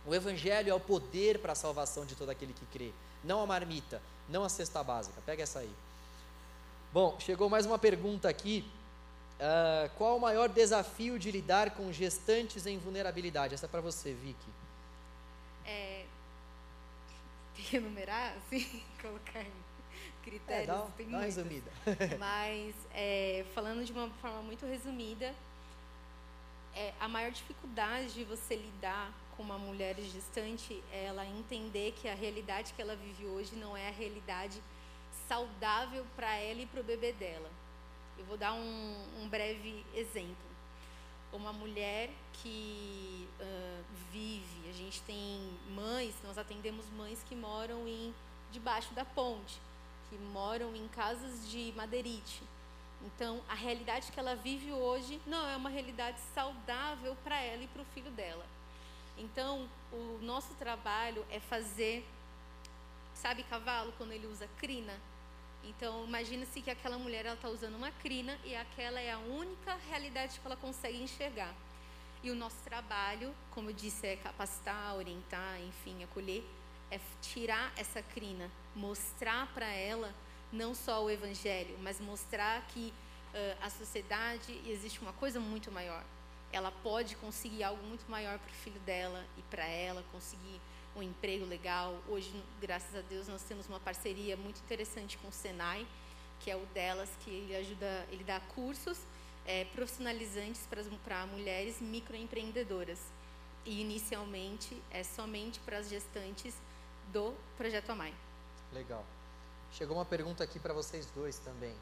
O evangelho é o poder para a salvação de todo aquele que crê, não a marmita, não a cesta básica. Pega essa aí. Bom, chegou mais uma pergunta aqui. Ah, qual o maior desafio de lidar com gestantes em vulnerabilidade? Essa é para você, Vicky. É, tem que enumerar, [laughs] assim, colocar em É, critérios, dá, tem dá uma resumida. [laughs] Mas, é, falando de uma forma muito resumida, é, a maior dificuldade de você lidar com uma mulher gestante é ela entender que a realidade que ela vive hoje não é a realidade saudável para ela e para o bebê dela. Eu vou dar um, um breve exemplo. Uma mulher que ah, vive, a gente tem mães, nós atendemos mães que moram em debaixo da ponte, que moram em casas de madeirite. Então, a realidade que ela vive hoje não é uma realidade saudável para ela e para o filho dela. Então, o nosso trabalho é fazer, sabe cavalo quando ele usa crina? Então, imagina-se que aquela mulher está usando uma crina e aquela é a única realidade que ela consegue enxergar. E o nosso trabalho, como eu disse, é capacitar, orientar, enfim, acolher, é tirar essa crina, mostrar para ela não só o evangelho, mas mostrar que uh, a sociedade existe uma coisa muito maior. Ela pode conseguir algo muito maior para o filho dela e para ela, conseguir um emprego legal. Hoje, graças a Deus, nós temos uma parceria muito interessante com o Senai, que é o delas, que ele ajuda, ele dá cursos é, profissionalizantes para mulheres microempreendedoras. E inicialmente é somente para as gestantes do Projeto Amai. Legal. Chegou uma pergunta aqui para vocês dois também.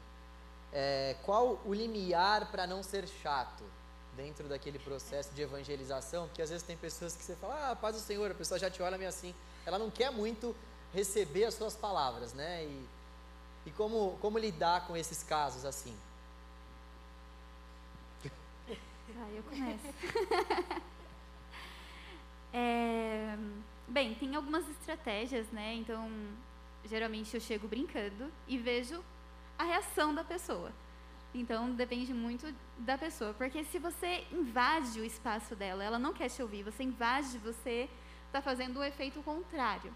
é, qual o limiar para não ser chato dentro daquele processo de evangelização? Porque às vezes tem pessoas que você fala, ah, paz do Senhor, a pessoa já te olha meio assim, ela não quer muito receber as suas palavras, né? E, e como, como lidar com esses casos assim? Vai, eu começo. [laughs] É, bem, tem algumas estratégias, né? Então, geralmente eu chego brincando e vejo a reação da pessoa. Então, depende muito da pessoa. Porque se você invade o espaço dela, ela não quer te ouvir, você invade, você está fazendo o efeito contrário.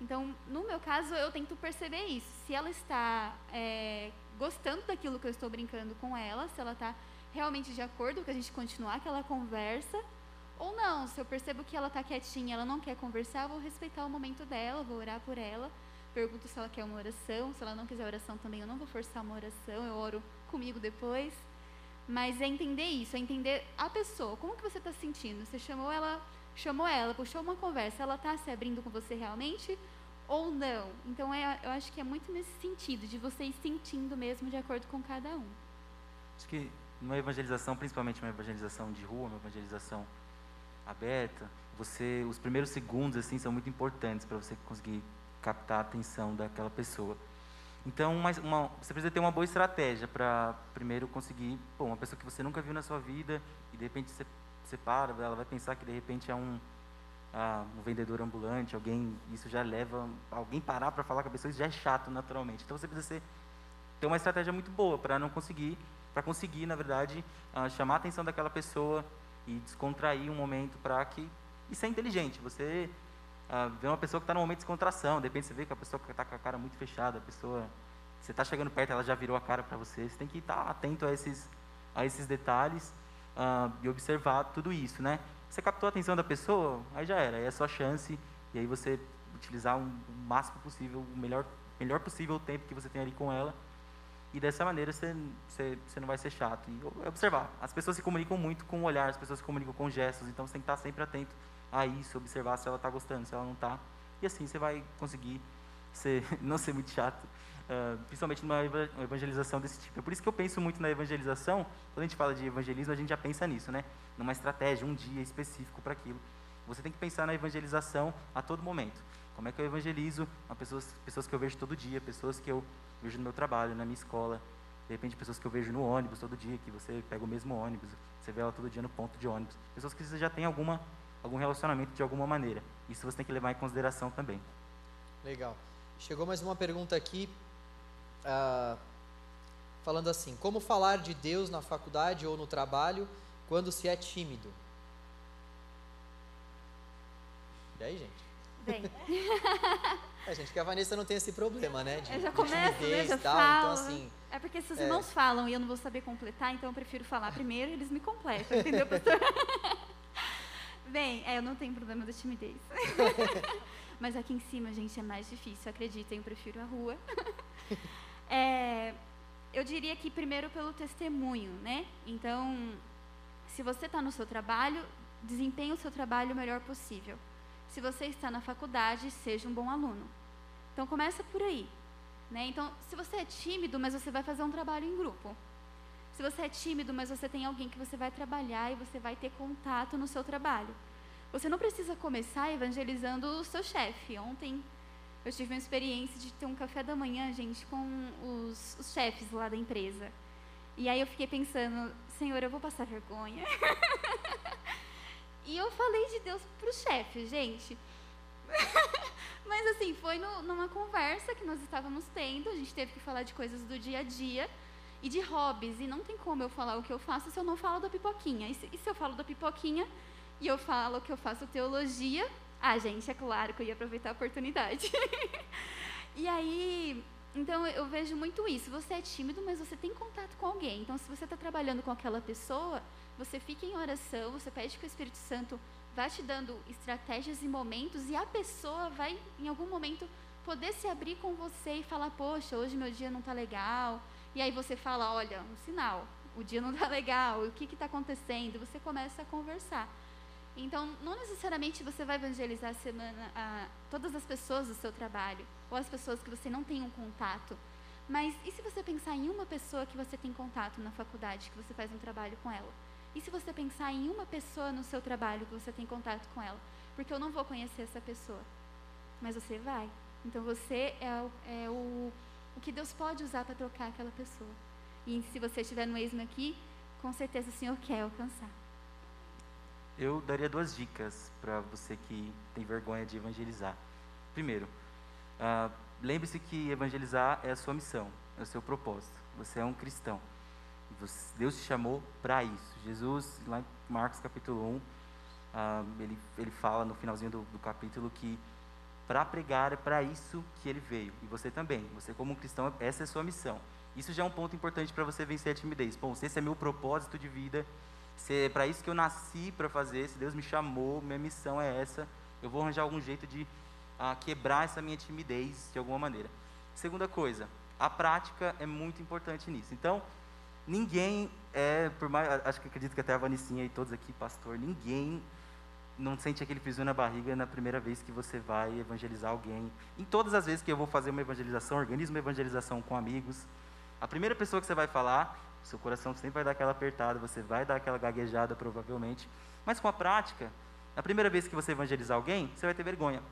Então, no meu caso, eu tento perceber isso. Se ela está é, gostando daquilo que eu estou brincando com ela, se ela está realmente de acordo com a gente continuar aquela conversa, ou não, se eu percebo que ela está quietinha, ela não quer conversar, eu vou respeitar o momento dela, vou orar por ela. Pergunto se ela quer uma oração, se ela não quiser oração também, eu não vou forçar uma oração, eu oro comigo depois. Mas é entender isso, é entender a pessoa, como que você está sentindo? Você chamou ela, chamou ela, puxou uma conversa, ela está se abrindo com você realmente ou não? Então é, eu acho que é muito nesse sentido, de você ir sentindo mesmo de acordo com cada um. Acho que numa evangelização, principalmente uma evangelização de rua, uma evangelização aberta, você os primeiros segundos assim são muito importantes para você conseguir captar a atenção daquela pessoa. Então, uma, uma, você precisa ter uma boa estratégia para primeiro conseguir, pô, uma pessoa que você nunca viu na sua vida e de repente você, você para, ela vai pensar que de repente é um, ah, um vendedor ambulante, alguém, isso já leva alguém parar para falar com a pessoa, isso já é chato naturalmente. Então você precisa ser, ter uma estratégia muito boa para não conseguir, para conseguir, na verdade, ah, chamar a atenção daquela pessoa e descontrair um momento para que isso é inteligente. Você ah, vê uma pessoa que está num momento de descontração, de repente você vê que a pessoa está com a cara muito fechada, a pessoa você está chegando perto, ela já virou a cara para você. Você tem que estar tá atento a esses a esses detalhes ah, e observar tudo isso, né? Você captou a atenção da pessoa, aí já era, aí é sua chance e aí você utilizar um, o máximo possível, o melhor melhor possível o tempo que você tem ali com ela e dessa maneira você, você, você não vai ser chato. E observar. As pessoas se comunicam muito com o olhar, as pessoas se comunicam com gestos, então você tem que estar sempre atento a isso, observar se ela está gostando, se ela não está. E assim você vai conseguir ser, [laughs] não ser muito chato, uh, principalmente numa evangelização desse tipo. É por isso que eu penso muito na evangelização. Quando a gente fala de evangelismo, a gente já pensa nisso, né? Numa estratégia, um dia específico para aquilo. Você tem que pensar na evangelização a todo momento. Como é que eu evangelizo a pessoas, pessoas que eu vejo todo dia, pessoas que eu vejo no meu trabalho, na minha escola, de repente pessoas que eu vejo no ônibus todo dia, que você pega o mesmo ônibus, você vê ela todo dia no ponto de ônibus. Pessoas que você já tem alguma, algum relacionamento de alguma maneira. Isso você tem que levar em consideração também. Legal. Chegou mais uma pergunta aqui, uh, falando assim: como falar de Deus na faculdade ou no trabalho quando se é tímido? E aí, gente? Bem. [laughs] É, gente, que a Vanessa não tem esse problema, né? De, eu já de começo, né? timidez Já e tal. falo. Então, assim, É porque se os é. irmãos falam e eu não vou saber completar, então eu prefiro falar primeiro e eles me completam, entendeu, pastor? [laughs] Bem, é, eu não tenho problema da timidez. [laughs] Mas aqui em cima, gente, é mais difícil, acreditem, eu prefiro a rua. [laughs] É, eu diria que primeiro pelo testemunho, né? Então, se você está no seu trabalho, desempenhe o seu trabalho o melhor possível. Se você está na faculdade, seja um bom aluno. Então começa por aí, né? Então, se você é tímido, mas você vai fazer um trabalho em grupo. Se você é tímido, mas você tem alguém que você vai trabalhar e você vai ter contato no seu trabalho. Você não precisa começar evangelizando o seu chefe. Ontem eu tive uma experiência de ter um café da manhã, gente, com os, os chefes lá da empresa. E aí eu fiquei pensando, Senhor, eu vou passar vergonha. [laughs] e eu falei de Deus para os chefes, gente. [laughs] Mas assim, foi no, numa conversa que nós estávamos tendo, a gente teve que falar de coisas do dia a dia e de hobbies. E não tem como eu falar o que eu faço se eu não falo da pipoquinha. E se, e se eu falo da pipoquinha e eu falo que eu faço teologia, ah, gente, é claro que eu ia aproveitar a oportunidade. [laughs] e aí, então eu vejo muito isso. Você é tímido, mas você tem contato com alguém. Então, se você está trabalhando com aquela pessoa, você fica em oração, você pede que o Espírito Santo vá te dando estratégias e momentos, e a pessoa vai, em algum momento, poder se abrir com você e falar: Poxa, hoje meu dia não está legal. E aí você fala: Olha, um sinal, o dia não está [laughs] legal, o que está acontecendo? Você começa a conversar. Então, não necessariamente você vai evangelizar a semana a todas as pessoas do seu trabalho, ou as pessoas que você não tem um contato, Mas e se você pensar em uma pessoa que você tem contato na faculdade, que você faz um trabalho com ela? E se você pensar em uma pessoa no seu trabalho que você tem contato com ela? Porque eu não vou conhecer essa pessoa, mas você vai. Então você é, é o, o que Deus pode usar para trocar aquela pessoa. E se você estiver no mesmo aqui, com certeza o Senhor quer alcançar. Eu daria duas dicas para você que tem vergonha de evangelizar. Primeiro, ah, lembre-se que evangelizar é a sua missão, é o seu propósito. Você é um cristão. Deus te chamou para isso. Jesus, lá em Marcos capítulo 1, ah, ele, ele fala no finalzinho do, do capítulo que para pregar é para isso que ele veio. E você também. Você, como cristão, essa é a sua missão. Isso já é um ponto importante para você vencer a timidez. Bom, se esse é meu propósito de vida, se é para isso que eu nasci para fazer, se Deus me chamou, minha missão é essa, eu vou arranjar algum jeito de ah, quebrar essa minha timidez de alguma maneira. Segunda coisa, a prática é muito importante nisso. Então, ninguém é, por mais, acho que acredito que até a Vanicinha e todos aqui, pastor, ninguém não sente aquele piso na barriga na primeira vez que você vai evangelizar alguém. Em todas as vezes que eu vou fazer uma evangelização, organizo uma evangelização com amigos, a primeira pessoa que você vai falar, seu coração sempre vai dar aquela apertada, você vai dar aquela gaguejada provavelmente, mas com a prática, na primeira vez que você evangelizar alguém, você vai ter vergonha.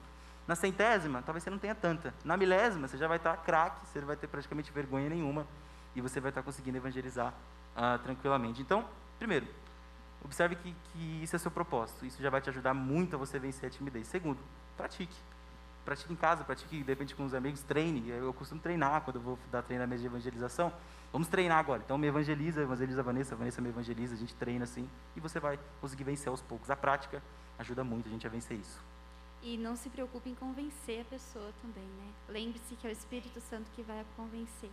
Na centésima, talvez você não tenha tanta. Na milésima, você já vai estar craque, você não vai ter praticamente vergonha nenhuma e você vai estar conseguindo evangelizar ah, tranquilamente. Então, primeiro, observe que, que isso é seu propósito. Isso já vai te ajudar muito a você vencer a timidez. Segundo, pratique. Pratique em casa, pratique de repente com os amigos, treine. Eu costumo treinar quando eu vou dar treinamento de evangelização. Vamos treinar agora. Então me evangeliza, evangeliza a Vanessa, a Vanessa me evangeliza, a gente treina assim e você vai conseguir vencer aos poucos. A prática ajuda muito a gente a vencer isso. E não se preocupe em convencer a pessoa também, né? Lembre-se que é o Espírito Santo que vai a convencer.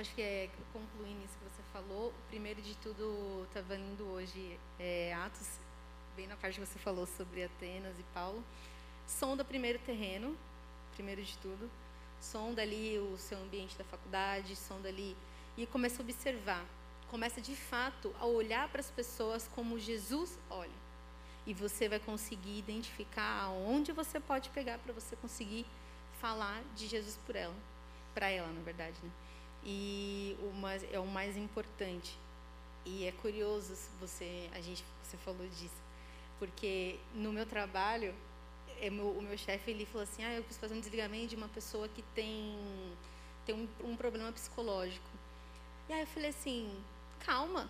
Acho que é concluindo isso que você falou, primeiro de tudo estava lendo hoje é, Atos, bem na parte que você falou sobre Atenas e Paulo. Sonda primeiro terreno, primeiro de tudo. Sonda ali o seu ambiente da faculdade, sonda ali e começa a observar. Começa de fato a olhar para as pessoas como Jesus olha. E você vai conseguir identificar aonde você pode pegar para você conseguir falar de Jesus por ela, para ela, na verdade, né? E o mais, é o mais importante. E é curioso você, a gente, você falou disso, porque no meu trabalho, é meu, o meu chefe ele falou assim, ah, eu preciso fazer um desligamento de uma pessoa que tem tem um, um problema psicológico. E aí eu falei assim, calma,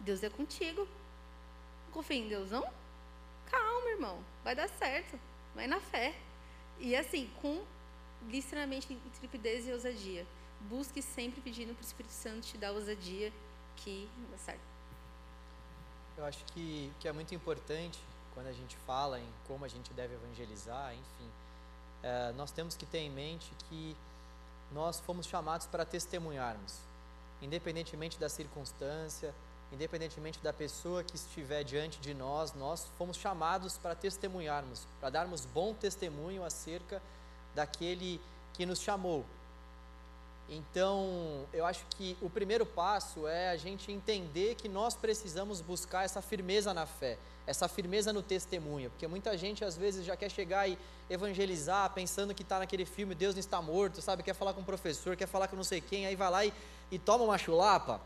Deus é contigo. Confia em Deus, não? Calma, irmão, vai dar certo, vai na fé. E assim, com literalmente intrepidez e ousadia. Busque sempre pedindo para o Espírito Santo te dar ousadia que dá certo. Eu acho que, que é muito importante quando a gente fala em como a gente deve evangelizar, enfim, eh, nós temos que ter em mente que nós fomos chamados para testemunharmos, independentemente da circunstância, independentemente da pessoa que estiver diante de nós, nós fomos chamados para testemunharmos, para darmos bom testemunho acerca daquele que nos chamou. Então, eu acho que o primeiro passo é a gente entender que nós precisamos buscar essa firmeza na fé, essa firmeza no testemunho, porque muita gente às vezes já quer chegar e evangelizar pensando que está naquele filme Deus não está morto, sabe? Quer falar com o professor, quer falar com não sei quem, aí vai lá e, e toma uma chulapa,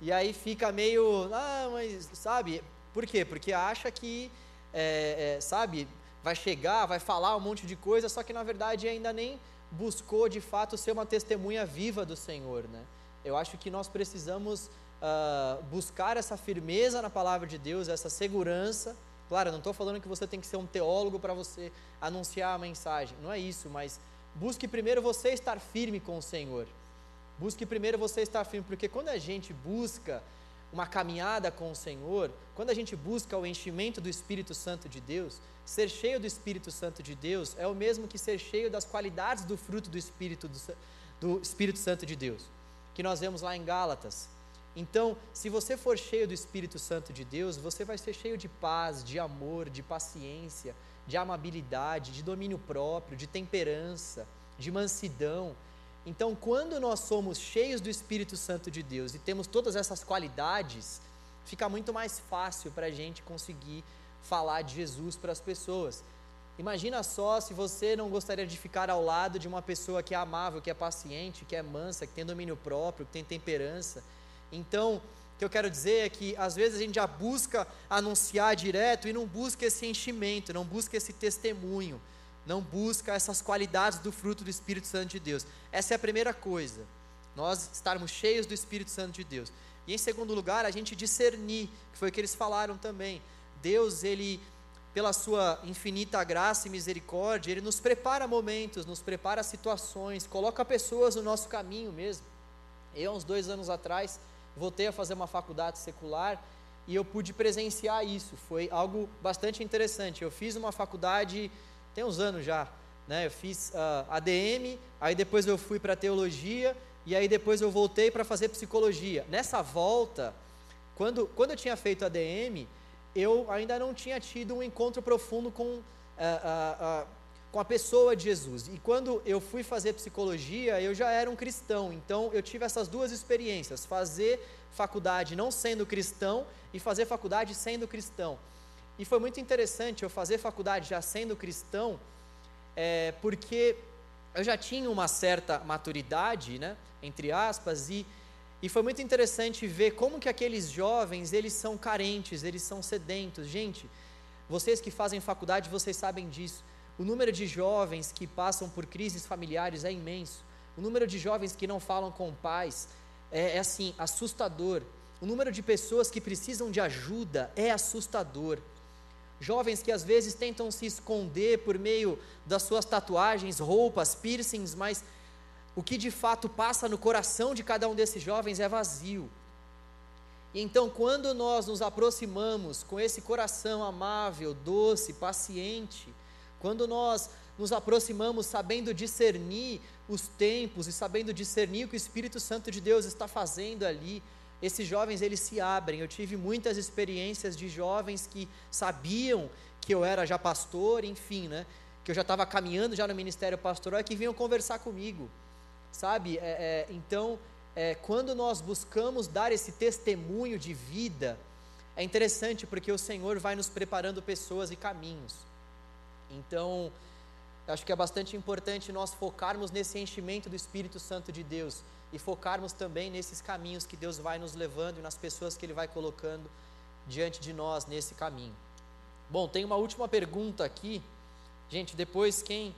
e aí fica meio, ah, mas sabe? Por quê? Porque acha que, é, é, sabe, vai chegar, vai falar um monte de coisa, só que na verdade ainda nem buscou de fato ser uma testemunha viva do Senhor, né? Eu acho que nós precisamos uh, buscar essa firmeza na palavra de Deus, essa segurança. Claro, não estou falando que você tem que ser um teólogo para você anunciar a mensagem, não é isso, mas busque primeiro você estar firme com o Senhor. Busque primeiro você estar firme, porque quando a gente busca uma caminhada com o Senhor, quando a gente busca o enchimento do Espírito Santo de Deus, ser cheio do Espírito Santo de Deus é o mesmo que ser cheio das qualidades do fruto do Espírito, do, do Espírito Santo de Deus, que nós vemos lá em Gálatas. Então, se você for cheio do Espírito Santo de Deus, você vai ser cheio de paz, de amor, de paciência, de amabilidade, de domínio próprio, de temperança, de mansidão. Então, quando nós somos cheios do Espírito Santo de Deus e temos todas essas qualidades, fica muito mais fácil para a gente conseguir falar de Jesus para as pessoas. Imagina só se você não gostaria de ficar ao lado de uma pessoa que é amável, que é paciente, que é mansa, que tem domínio próprio, que tem temperança. Então, o que eu quero dizer é que às vezes a gente já busca anunciar direto e não busca esse enchimento, não busca esse testemunho, não busca essas qualidades do fruto do Espírito Santo de Deus. Essa é a primeira coisa. Nós estarmos cheios do Espírito Santo de Deus. E em segundo lugar, a gente discernir, que foi o que eles falaram também. Deus, ele pela sua infinita graça e misericórdia, ele nos prepara momentos, nos prepara situações, coloca pessoas no nosso caminho mesmo. Eu, uns dois anos atrás, voltei a fazer uma faculdade secular e eu pude presenciar isso. Foi algo bastante interessante. Eu fiz uma faculdade, tem uns anos já, né? Eu fiz uh, ah, ADM, aí depois eu fui para teologia e aí depois eu voltei para fazer psicologia. Nessa volta, quando, quando eu tinha feito ADM, eu ainda não tinha tido um encontro profundo com, uh, uh, uh, com a pessoa de Jesus. E quando eu fui fazer psicologia, eu já era um cristão. Então eu tive essas duas experiências: fazer faculdade não sendo cristão e fazer faculdade sendo cristão. E foi muito interessante eu fazer faculdade já sendo cristão, é, porque eu já tinha uma certa maturidade, né, entre aspas, e e foi muito interessante ver como que aqueles jovens, eles são carentes, eles são sedentos. Gente, vocês que fazem faculdade, vocês sabem disso. O número de jovens que passam por crises familiares é imenso. O número de jovens que não falam com pais é, é assim, assustador. O número de pessoas que precisam de ajuda é assustador. Jovens que às vezes tentam se esconder por meio das suas tatuagens, roupas, piercings, mas o que de fato passa no coração de cada um desses jovens é vazio. E então, quando nós nos aproximamos com esse coração amável, doce, paciente, quando nós nos aproximamos sabendo discernir os tempos e sabendo discernir o que o Espírito Santo de Deus está fazendo ali, esses jovens eles se abrem. Eu tive muitas experiências de jovens que sabiam que eu era já pastor, enfim, né? Que eu já estava caminhando já no ministério pastoral que vinham conversar comigo sabe? É, é, então, é, quando nós buscamos dar esse testemunho de vida, é interessante porque o Senhor vai nos preparando pessoas e caminhos. Então, acho que é bastante importante nós focarmos nesse enchimento do Espírito Santo de Deus e focarmos também nesses caminhos que Deus vai nos levando e nas pessoas que Ele vai colocando diante de nós nesse caminho. Bom, tem uma última pergunta aqui. Gente, depois quem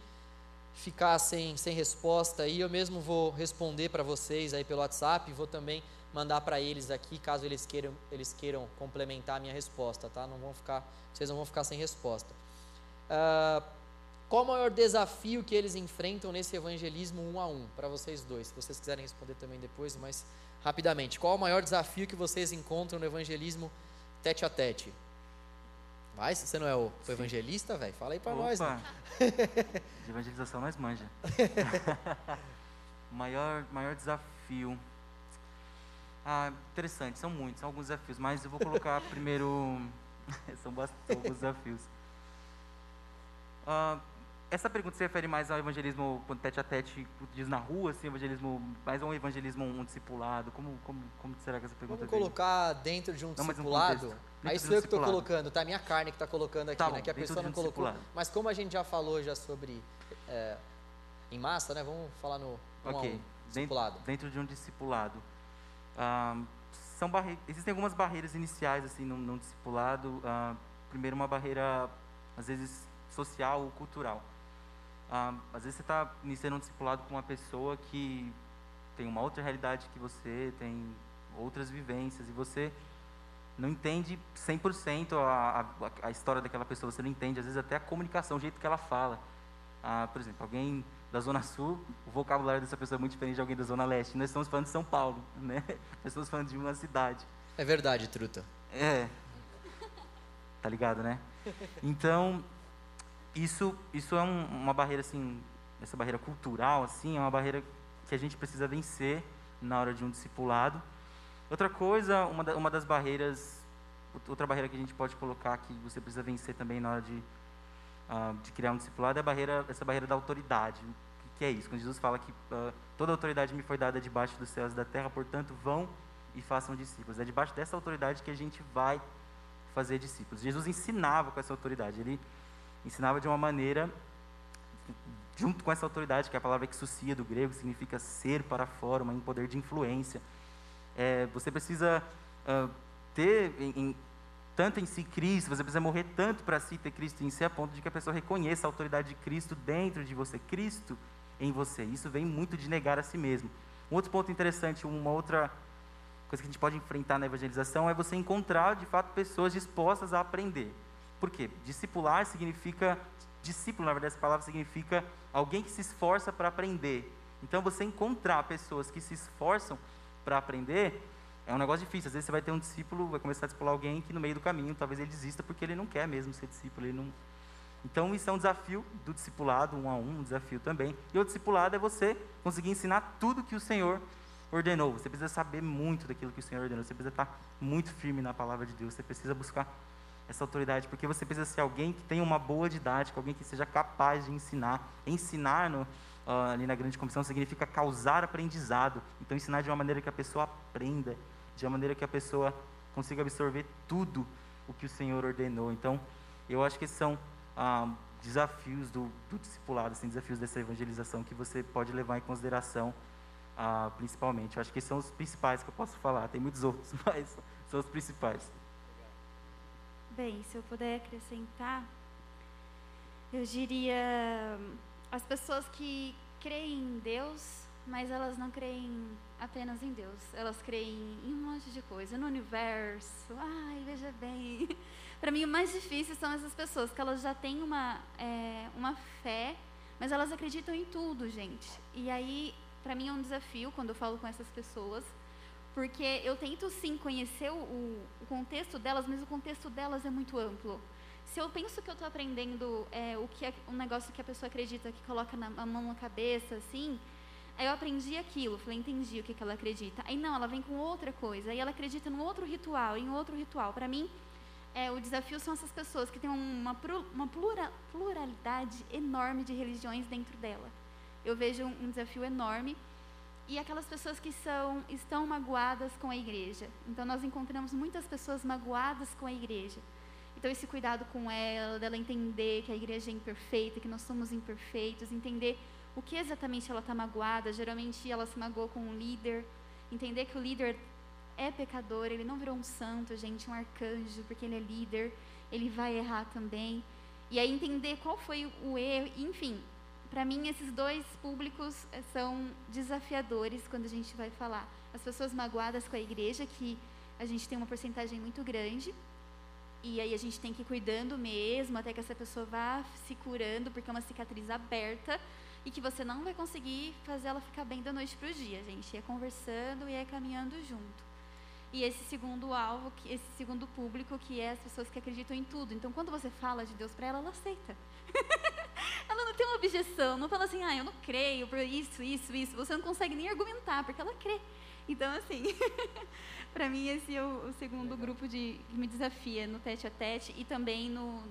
ficar sem, sem resposta aí, eu mesmo vou responder para vocês aí pelo WhatsApp, vou também mandar para eles aqui, caso eles queiram, eles queiram complementar a minha resposta, tá? Não vão ficar, vocês não vão ficar sem resposta. Uh, qual o maior desafio que eles enfrentam nesse evangelismo um a um, para vocês dois? Se vocês quiserem responder também depois, mas rapidamente. Qual o maior desafio que vocês encontram no evangelismo tete a tete? Vai, se você não é o, o evangelista, velho, fala aí para nós. Né? [laughs] De evangelização nós manja. [laughs] maior, maior desafio. Ah, interessante, são muitos, são alguns desafios, mas eu vou colocar primeiro. [laughs] são bastante alguns desafios. Ah, essa pergunta se refere mais ao evangelismo tete a tete, diz na rua, assim, evangelismo, mais um evangelismo um discipulado? Como, como, como será que essa pergunta Vamos colocar dentro de um Não, discipulado? Um Aí sou eu que estou colocando, tá? Minha carne que está colocando aqui, tá né? Que a pessoa não colocou. Discipulado. Mas como a gente já falou já sobre é, em massa, né? Vamos falar no um Ok, um, discipulado. Dentro, dentro, de um discipulado. Ah, são barre... Existem algumas barreiras iniciais assim num, num discipulado. Ah, primeiro uma barreira, às vezes, social ou cultural. Ah, às vezes você está iniciando um discipulado com uma pessoa que tem uma outra realidade que você, tem outras vivências, e você não entende 100% a, a, a história daquela pessoa, você não entende, às vezes, até a comunicação, o jeito que ela fala. Ah, por exemplo, alguém da Zona Sul, o vocabulário dessa pessoa é muito diferente de alguém da Zona Leste. Nós estamos falando de São Paulo, né? [laughs] Nós estamos falando de uma cidade. É verdade, truta. É. Tá ligado, né? Então, isso, isso é um, uma barreira, assim, essa barreira cultural, assim, é uma barreira que a gente precisa vencer na hora de um discipulado. Outra coisa, uma, da, uma das barreiras, outra barreira que a gente pode colocar que você precisa vencer também na hora de, uh, de criar um discipulado é a barreira, essa barreira da autoridade. O que é isso? Quando Jesus fala que uh, toda autoridade me foi dada debaixo dos céus e da terra, portanto, vão e façam discípulos. É debaixo dessa autoridade que a gente vai fazer discípulos. Jesus ensinava com essa autoridade. Ele ensinava de uma maneira junto com essa autoridade, que é a palavra exousia do grego, significa ser para fora, um poder de influência. É, você precisa uh, ter em, em, tanto em si Cristo, você precisa morrer tanto para si ter Cristo em si, a ponto de que a pessoa reconheça a autoridade de Cristo dentro de você, Cristo em você. Isso vem muito de negar a si mesmo. Um outro ponto interessante, uma outra coisa que a gente pode enfrentar na evangelização é você encontrar, de fato, pessoas dispostas a aprender. Por quê? Discipular significa discípulo, na verdade, essa palavra significa alguém que se esforça para aprender. Então, você encontrar pessoas que se esforçam para aprender é um negócio difícil. Às vezes, você vai ter um discípulo, vai começar a discipular alguém que no meio do caminho, talvez ele desista porque ele não quer mesmo ser discípulo. Ele não... Então, isso é um desafio do discipulado, um a um, um desafio também. E o discipulado é você conseguir ensinar tudo que o Senhor ordenou. Você precisa saber muito daquilo que o Senhor ordenou. Você precisa estar muito firme na palavra de Deus. Você precisa buscar essa autoridade, porque você precisa ser alguém que tenha uma boa didática, alguém que seja capaz de ensinar. Ensinar no, uh, ali na grande comissão significa causar aprendizado. Então, ensinar de uma maneira que a pessoa aprenda, de uma maneira que a pessoa consiga absorver tudo o que o Senhor ordenou. Então, eu acho que esses são ah, desafios do, do discipulado, assim, desafios dessa evangelização que você pode levar em consideração, ah, principalmente. Eu acho que esses são os principais que eu posso falar. Tem muitos outros, [laughs] mas são os principais. Bem, se eu puder acrescentar, eu diria as pessoas que creem em Deus, mas elas não creem apenas em Deus. Elas creem em um monte de coisa, no universo. Ai, veja bem. [laughs] Para mim, o mais difícil são essas pessoas que elas já têm uma, é, uma fé, mas elas acreditam em tudo, gente. E aí, para mim, é um desafio quando eu falo com essas pessoas, porque eu tento sim conhecer o, o, contexto delas, mas o contexto delas é muito amplo. Se eu penso que eu estou aprendendo é, o que é um negócio que a pessoa acredita, que coloca na, a mão na cabeça, assim, aí eu aprendi aquilo, falei, entendi o que, que ela acredita. Aí não, ela vem com outra coisa, aí ela acredita num outro ritual, em outro ritual. Para mim, é, o desafio são essas pessoas que têm uma, uma plura, pluralidade enorme de religiões dentro dela. Eu vejo um desafio enorme e aquelas pessoas que são, estão magoadas com a igreja. Então, nós encontramos muitas pessoas magoadas com a igreja. Então, esse cuidado com ela, dela entender que a igreja é imperfeita, que nós somos imperfeitos, entender o que exatamente ela está magoada. Geralmente, ela se magoou com um líder. Entender que o líder é pecador, ele não virou um santo, gente, um arcanjo, porque ele é líder, ele vai errar também. E aí, entender qual foi o erro, enfim, para mim, esses dois públicos eh, são desafiadores quando a gente vai falar. As pessoas magoadas com a igreja, que a gente tem uma porcentagem muito grande, e aí a gente tem que ir cuidando mesmo, até que essa pessoa vá se curando, porque é uma cicatriz aberta, e que você não vai conseguir fazer ela ficar bem da noite para o dia, gente. É conversando e é caminhando junto. E esse segundo alvo, esse segundo público, que é as pessoas que acreditam em tudo. Então, quando você fala de Deus para ela, ela aceita. [laughs] ela não tem uma objeção, não fala assim, ah, eu não creio por isso, isso, isso. Você não consegue nem argumentar, porque ela crê. Então, assim, [laughs] para mim esse é o, o segundo grupo de, que me desafia no tete a tete e também no,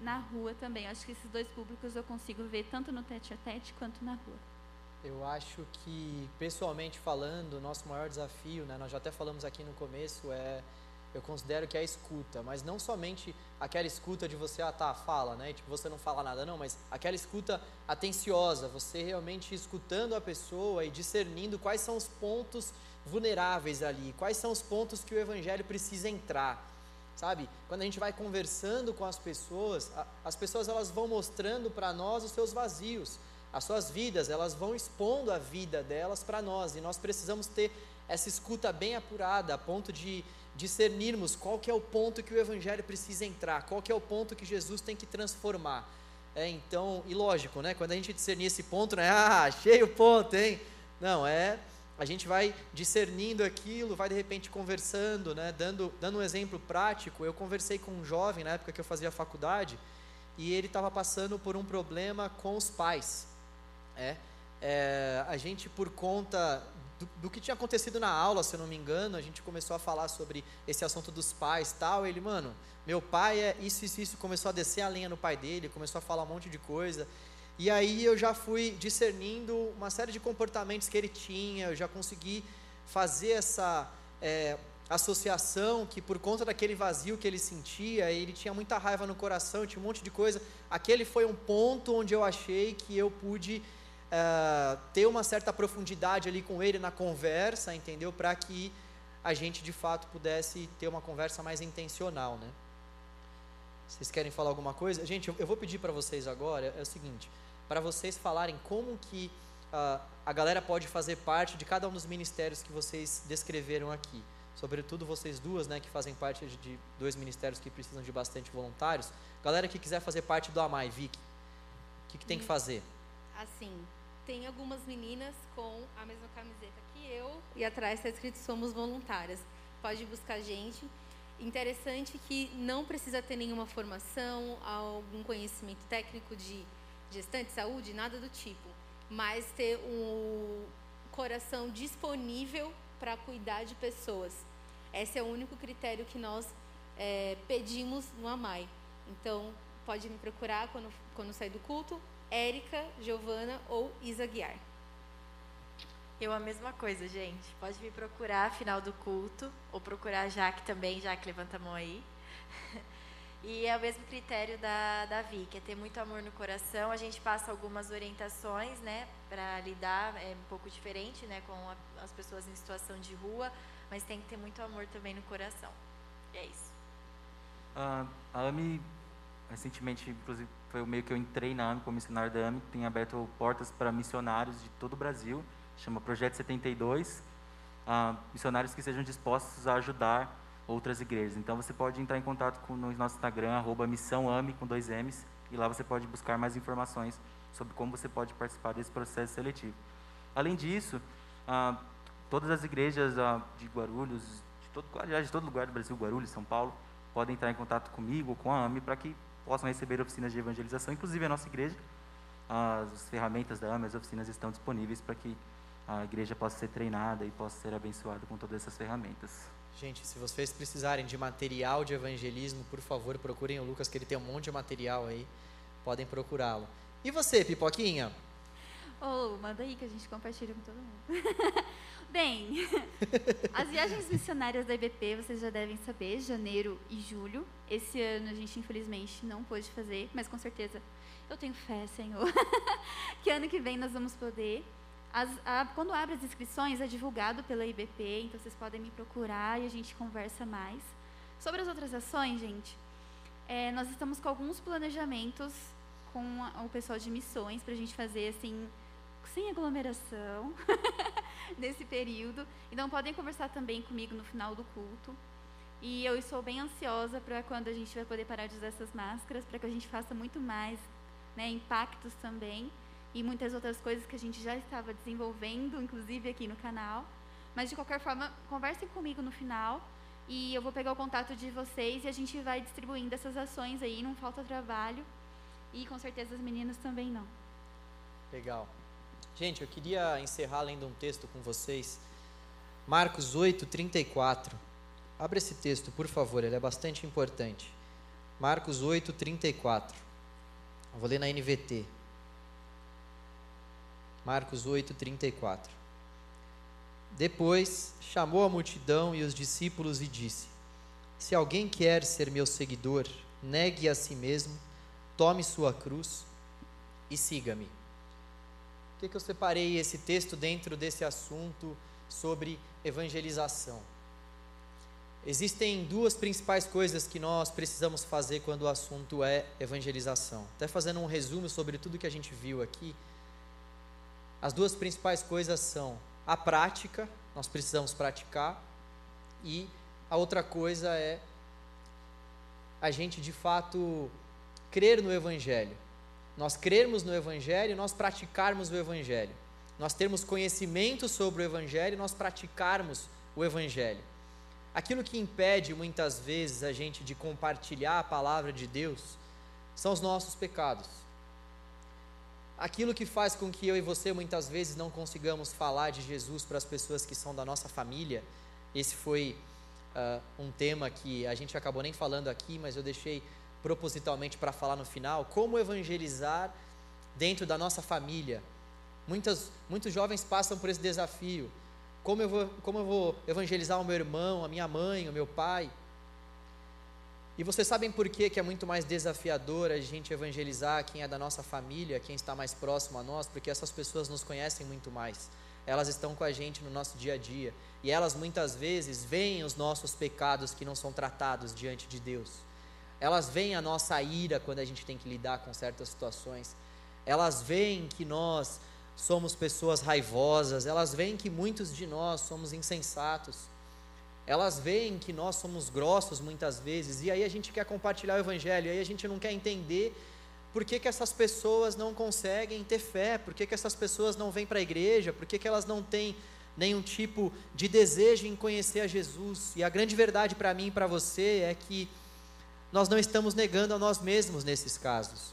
na rua também. Acho que esses dois públicos eu consigo ver tanto no tete a tete quanto na rua. Eu acho que, pessoalmente falando, o nosso maior desafio, né, nós já até falamos aqui no começo, é eu considero que é a escuta, mas não somente aquela escuta de você, ah tá, fala, né? Tipo, você não fala nada, não, mas aquela escuta atenciosa, você realmente escutando a pessoa e discernindo quais são os pontos vulneráveis ali, quais são os pontos que o evangelho precisa entrar. Sabe? Quando a gente vai conversando com as pessoas, as pessoas elas vão mostrando para nós os seus vazios, as suas vidas, elas vão expondo a vida delas para nós, e nós precisamos ter essa escuta bem apurada, a ponto de discernirmos qual que é o ponto que o evangelho precisa entrar, qual que é o ponto que Jesus tem que transformar. É, então, e lógico, né? Quando a gente discernir esse ponto, não é, [laughs] ah, achei o ponto, hein? Não, é, a gente vai discernindo aquilo, vai de repente conversando, né? Dando, dando um exemplo prático, eu conversei com um jovem na época que eu fazia faculdade, e ele estava passando por um problema com os pais. É, é, a gente, por conta do, do, que tinha acontecido na aula, se eu não me engano, a gente começou a falar sobre esse assunto dos pais tal. Ele, mano, meu pai é isso, isso, isso. Começou a descer a linha no pai dele, começou a falar um monte de coisa. E aí eu já fui discernindo uma série de comportamentos que ele tinha, eu já consegui fazer essa. É, associação que por conta daquele vazio que ele sentia, ele tinha muita raiva no coração, tinha um monte de coisa. Aquele foi um ponto onde eu achei que eu pude uh, ter uma certa profundidade ali com ele na conversa, entendeu? Para que a gente de fato pudesse ter uma conversa mais intencional, né? Vocês querem falar alguma coisa? Gente, eu, vou pedir para vocês agora é o seguinte, para vocês falarem como que uh, a galera pode fazer parte de cada um dos ministérios que vocês descreveram aqui. Sobretudo vocês duas, né, que fazem parte de, de dois ministérios que precisam de bastante voluntários. Galera que quiser fazer parte do AMAI, Vic, o que, que tem que fazer? Assim, tem algumas meninas com a mesma camiseta que eu e atrás está escrito somos voluntárias. Pode buscar a gente. Interessante que não precisa ter nenhuma formação, algum conhecimento técnico de gestante, saúde, nada do tipo, mas ter um coração disponível para cuidar de pessoas. Esse é o único critério que nós é, pedimos no AMAI. Então, pode me procurar quando, quando sair do culto, Érica, Giovana ou Isa Guiar. Eu a mesma coisa, gente. Pode me procurar final do culto, ou procurar a Jaque também, Jaque, levanta a mão aí. [laughs] E é o mesmo critério da, da Vi, que é ter muito amor no coração. A gente passa algumas orientações, né, para lidar, é um pouco diferente, né, com a, as pessoas em situação de rua, mas tem que ter muito amor também no coração. E é isso. A AMI, recentemente, inclusive, foi o meio que eu entrei na AMI, como missionário da AMI, tem aberto portas para missionários de todo o Brasil, chama Projeto 72, uh, missionários que sejam dispostos a ajudar outras igrejas. Então você pode entrar em contato com no nosso Instagram, arroba missãoame com dois M's, e lá você pode buscar mais informações sobre como você pode participar desse processo seletivo. Além disso, ah, todas as igrejas ah, de Guarulhos, de todo, aliás, de todo lugar do Brasil, Guarulhos, São Paulo, podem entrar em contato comigo com a AME para que possam receber oficinas de evangelização, inclusive a nossa igreja. As ferramentas da AME, as oficinas estão disponíveis para que a igreja possa ser treinada e possa ser abençoada com todas essas ferramentas. Gente, se vocês precisarem de material de evangelismo, por favor, procurem o Lucas, que ele tem um monte de material aí. Podem procurá-lo. E você, Pipoquinha? Ô, oh, manda aí que a gente compartilha com todo mundo. [laughs] Bem, [laughs] as viagens missionárias da IBP, vocês já devem saber, janeiro e julho. Esse ano a gente, infelizmente, não pôde fazer, mas com certeza eu tenho fé, Senhor, [laughs] que ano que vem nós vamos poder. As, a, quando abre as inscrições, é divulgado pela IBP, então vocês podem me procurar e a gente conversa mais. Sobre as outras ações, gente, é, nós estamos com alguns planejamentos com a, o pessoal de missões para a gente fazer assim, sem aglomeração, [laughs] nesse período. Então podem conversar também comigo no final do culto. E eu estou bem ansiosa para quando a gente vai poder parar de usar essas máscaras, para que a gente faça muito mais né, impactos também e muitas outras coisas que a gente já estava desenvolvendo, inclusive aqui no canal. Mas de qualquer forma, conversem comigo no final e eu vou pegar o contato de vocês e a gente vai distribuindo essas ações aí, não falta trabalho. E com certeza as meninas também não. Legal. Gente, eu queria encerrar lendo um texto com vocês. Marcos 8, 34. Abra esse texto, por favor, ele é bastante importante. Marcos 8, 34. Eu vou ler na NVT. Marcos 8, 34. Depois chamou a multidão e os discípulos e disse: Se alguém quer ser meu seguidor, negue a si mesmo, tome sua cruz e siga-me. Por que, que eu separei esse texto dentro desse assunto sobre evangelização? Existem duas principais coisas que nós precisamos fazer quando o assunto é evangelização. Até fazendo um resumo sobre tudo que a gente viu aqui, as duas principais coisas são a prática, nós precisamos praticar, e a outra coisa é a gente de fato crer no Evangelho. Nós crermos no Evangelho, nós praticarmos o Evangelho. Nós termos conhecimento sobre o Evangelho, nós praticarmos o Evangelho. Aquilo que impede muitas vezes a gente de compartilhar a palavra de Deus são os nossos pecados aquilo que faz com que eu e você muitas vezes não consigamos falar de Jesus para as pessoas que são da nossa família. Esse foi uh, um tema que a gente acabou nem falando aqui, mas eu deixei propositalmente para falar no final. Como evangelizar dentro da nossa família? Muitas, muitos jovens passam por esse desafio. Como eu, vou, como eu vou evangelizar o meu irmão, a minha mãe, o meu pai? E vocês sabem por que, que é muito mais desafiador a gente evangelizar quem é da nossa família, quem está mais próximo a nós? Porque essas pessoas nos conhecem muito mais. Elas estão com a gente no nosso dia a dia. E elas muitas vezes veem os nossos pecados que não são tratados diante de Deus. Elas veem a nossa ira quando a gente tem que lidar com certas situações. Elas veem que nós somos pessoas raivosas, elas veem que muitos de nós somos insensatos. Elas veem que nós somos grossos muitas vezes, e aí a gente quer compartilhar o evangelho, e aí a gente não quer entender por que, que essas pessoas não conseguem ter fé, por que, que essas pessoas não vêm para a igreja, por que, que elas não têm nenhum tipo de desejo em conhecer a Jesus. E a grande verdade para mim e para você é que nós não estamos negando a nós mesmos nesses casos.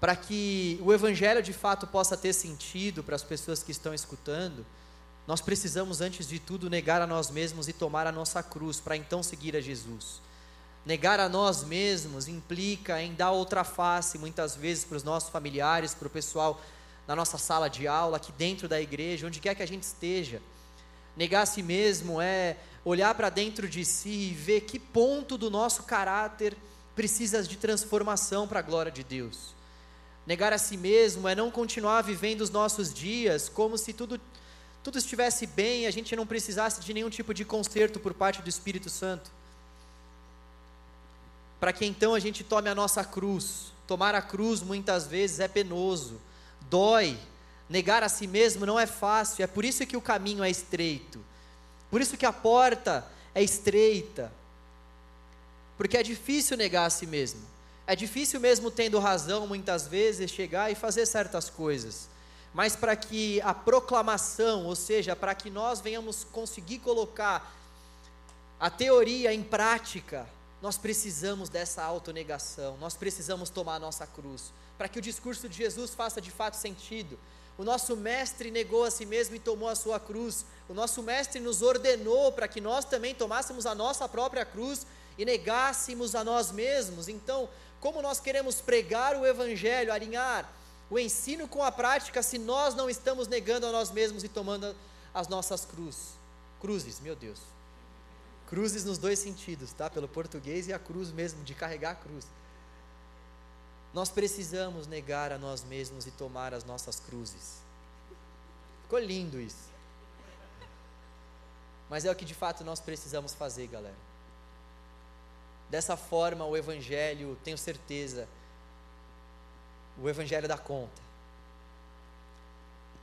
Para que o Evangelho de fato possa ter sentido para as pessoas que estão escutando, nós precisamos, antes de tudo, negar a nós mesmos e tomar a nossa cruz, para então seguir a Jesus. Negar a nós mesmos implica em dar outra face, muitas vezes, para os nossos familiares, para o pessoal na nossa sala de aula, aqui dentro da igreja, onde quer que a gente esteja. Negar a si mesmo é olhar para dentro de si e ver que ponto do nosso caráter precisa de transformação para a glória de Deus. Negar a si mesmo é não continuar vivendo os nossos dias como se tudo, tudo estivesse bem e a gente não precisasse de nenhum tipo de conserto por parte do Espírito Santo. Para que então a gente tome a nossa cruz. Tomar a cruz muitas vezes é penoso, dói. Negar a si mesmo não é fácil, é por isso que o caminho é estreito. Por isso que a porta é estreita. Porque é difícil negar a si mesmo. É difícil mesmo tendo razão muitas vezes chegar e fazer certas coisas. Mas para que a proclamação, ou seja, para que nós venhamos conseguir colocar a teoria em prática, nós precisamos dessa autonegação, nós precisamos tomar a nossa cruz, para que o discurso de Jesus faça de fato sentido. O nosso mestre negou a si mesmo e tomou a sua cruz. O nosso mestre nos ordenou para que nós também tomássemos a nossa própria cruz e negássemos a nós mesmos. Então, como nós queremos pregar o evangelho, alinhar o ensino com a prática, se nós não estamos negando a nós mesmos e tomando as nossas cruzes? Cruzes, meu Deus. Cruzes nos dois sentidos, tá? Pelo português e a cruz mesmo, de carregar a cruz. Nós precisamos negar a nós mesmos e tomar as nossas cruzes. Ficou lindo isso. Mas é o que de fato nós precisamos fazer, galera. Dessa forma, o Evangelho, tenho certeza, o Evangelho dá conta.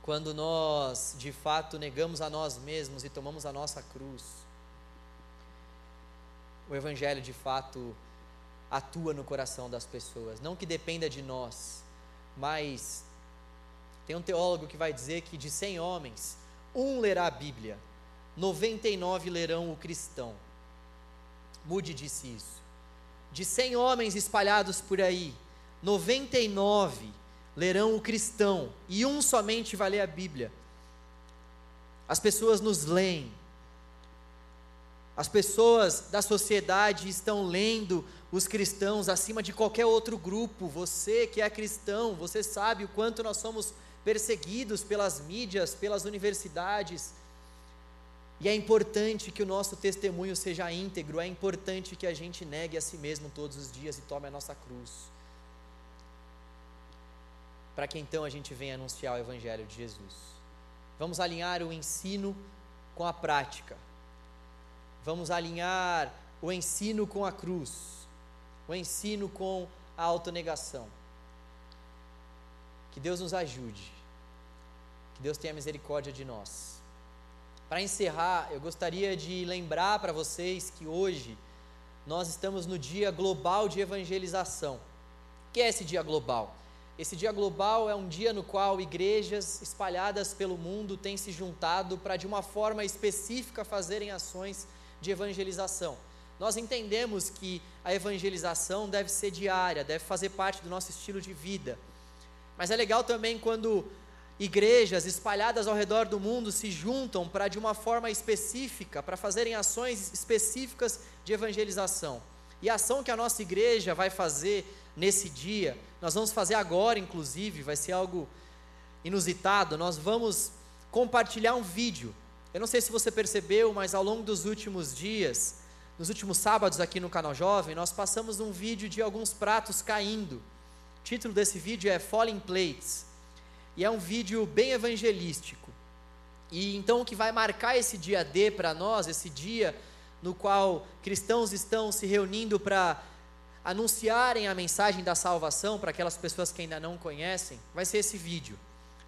Quando nós, de fato, negamos a nós mesmos e tomamos a nossa cruz, o Evangelho, de fato, atua no coração das pessoas. Não que dependa de nós, mas tem um teólogo que vai dizer que de 100 homens, um lerá a Bíblia, 99 lerão o cristão. Mude disse isso. De 100 homens espalhados por aí, 99 lerão o cristão e um somente vai ler a Bíblia. As pessoas nos leem. As pessoas da sociedade estão lendo os cristãos acima de qualquer outro grupo. Você que é cristão, você sabe o quanto nós somos perseguidos pelas mídias, pelas universidades. E é importante que o nosso testemunho seja íntegro, é importante que a gente negue a si mesmo todos os dias e tome a nossa cruz. Para que então a gente venha anunciar o Evangelho de Jesus. Vamos alinhar o ensino com a prática. Vamos alinhar o ensino com a cruz o ensino com a autonegação. Que Deus nos ajude. Que Deus tenha misericórdia de nós. Para encerrar, eu gostaria de lembrar para vocês que hoje nós estamos no Dia Global de Evangelização. O que é esse Dia Global? Esse Dia Global é um dia no qual igrejas espalhadas pelo mundo têm se juntado para, de uma forma específica, fazerem ações de evangelização. Nós entendemos que a evangelização deve ser diária, deve fazer parte do nosso estilo de vida. Mas é legal também quando igrejas espalhadas ao redor do mundo se juntam para, de uma forma específica, para fazerem ações específicas de evangelização. E a ação que a nossa igreja vai fazer nesse dia, nós vamos fazer agora, inclusive, vai ser algo inusitado. Nós vamos compartilhar um vídeo. Eu não sei se você percebeu, mas ao longo dos últimos dias, nos últimos sábados aqui no canal Jovem, nós passamos um vídeo de alguns pratos caindo. O título desse vídeo é Falling Plates. E é um vídeo bem evangelístico. E então o que vai marcar esse dia D para nós, esse dia no qual cristãos estão se reunindo para anunciarem a mensagem da salvação para aquelas pessoas que ainda não conhecem, vai ser esse vídeo.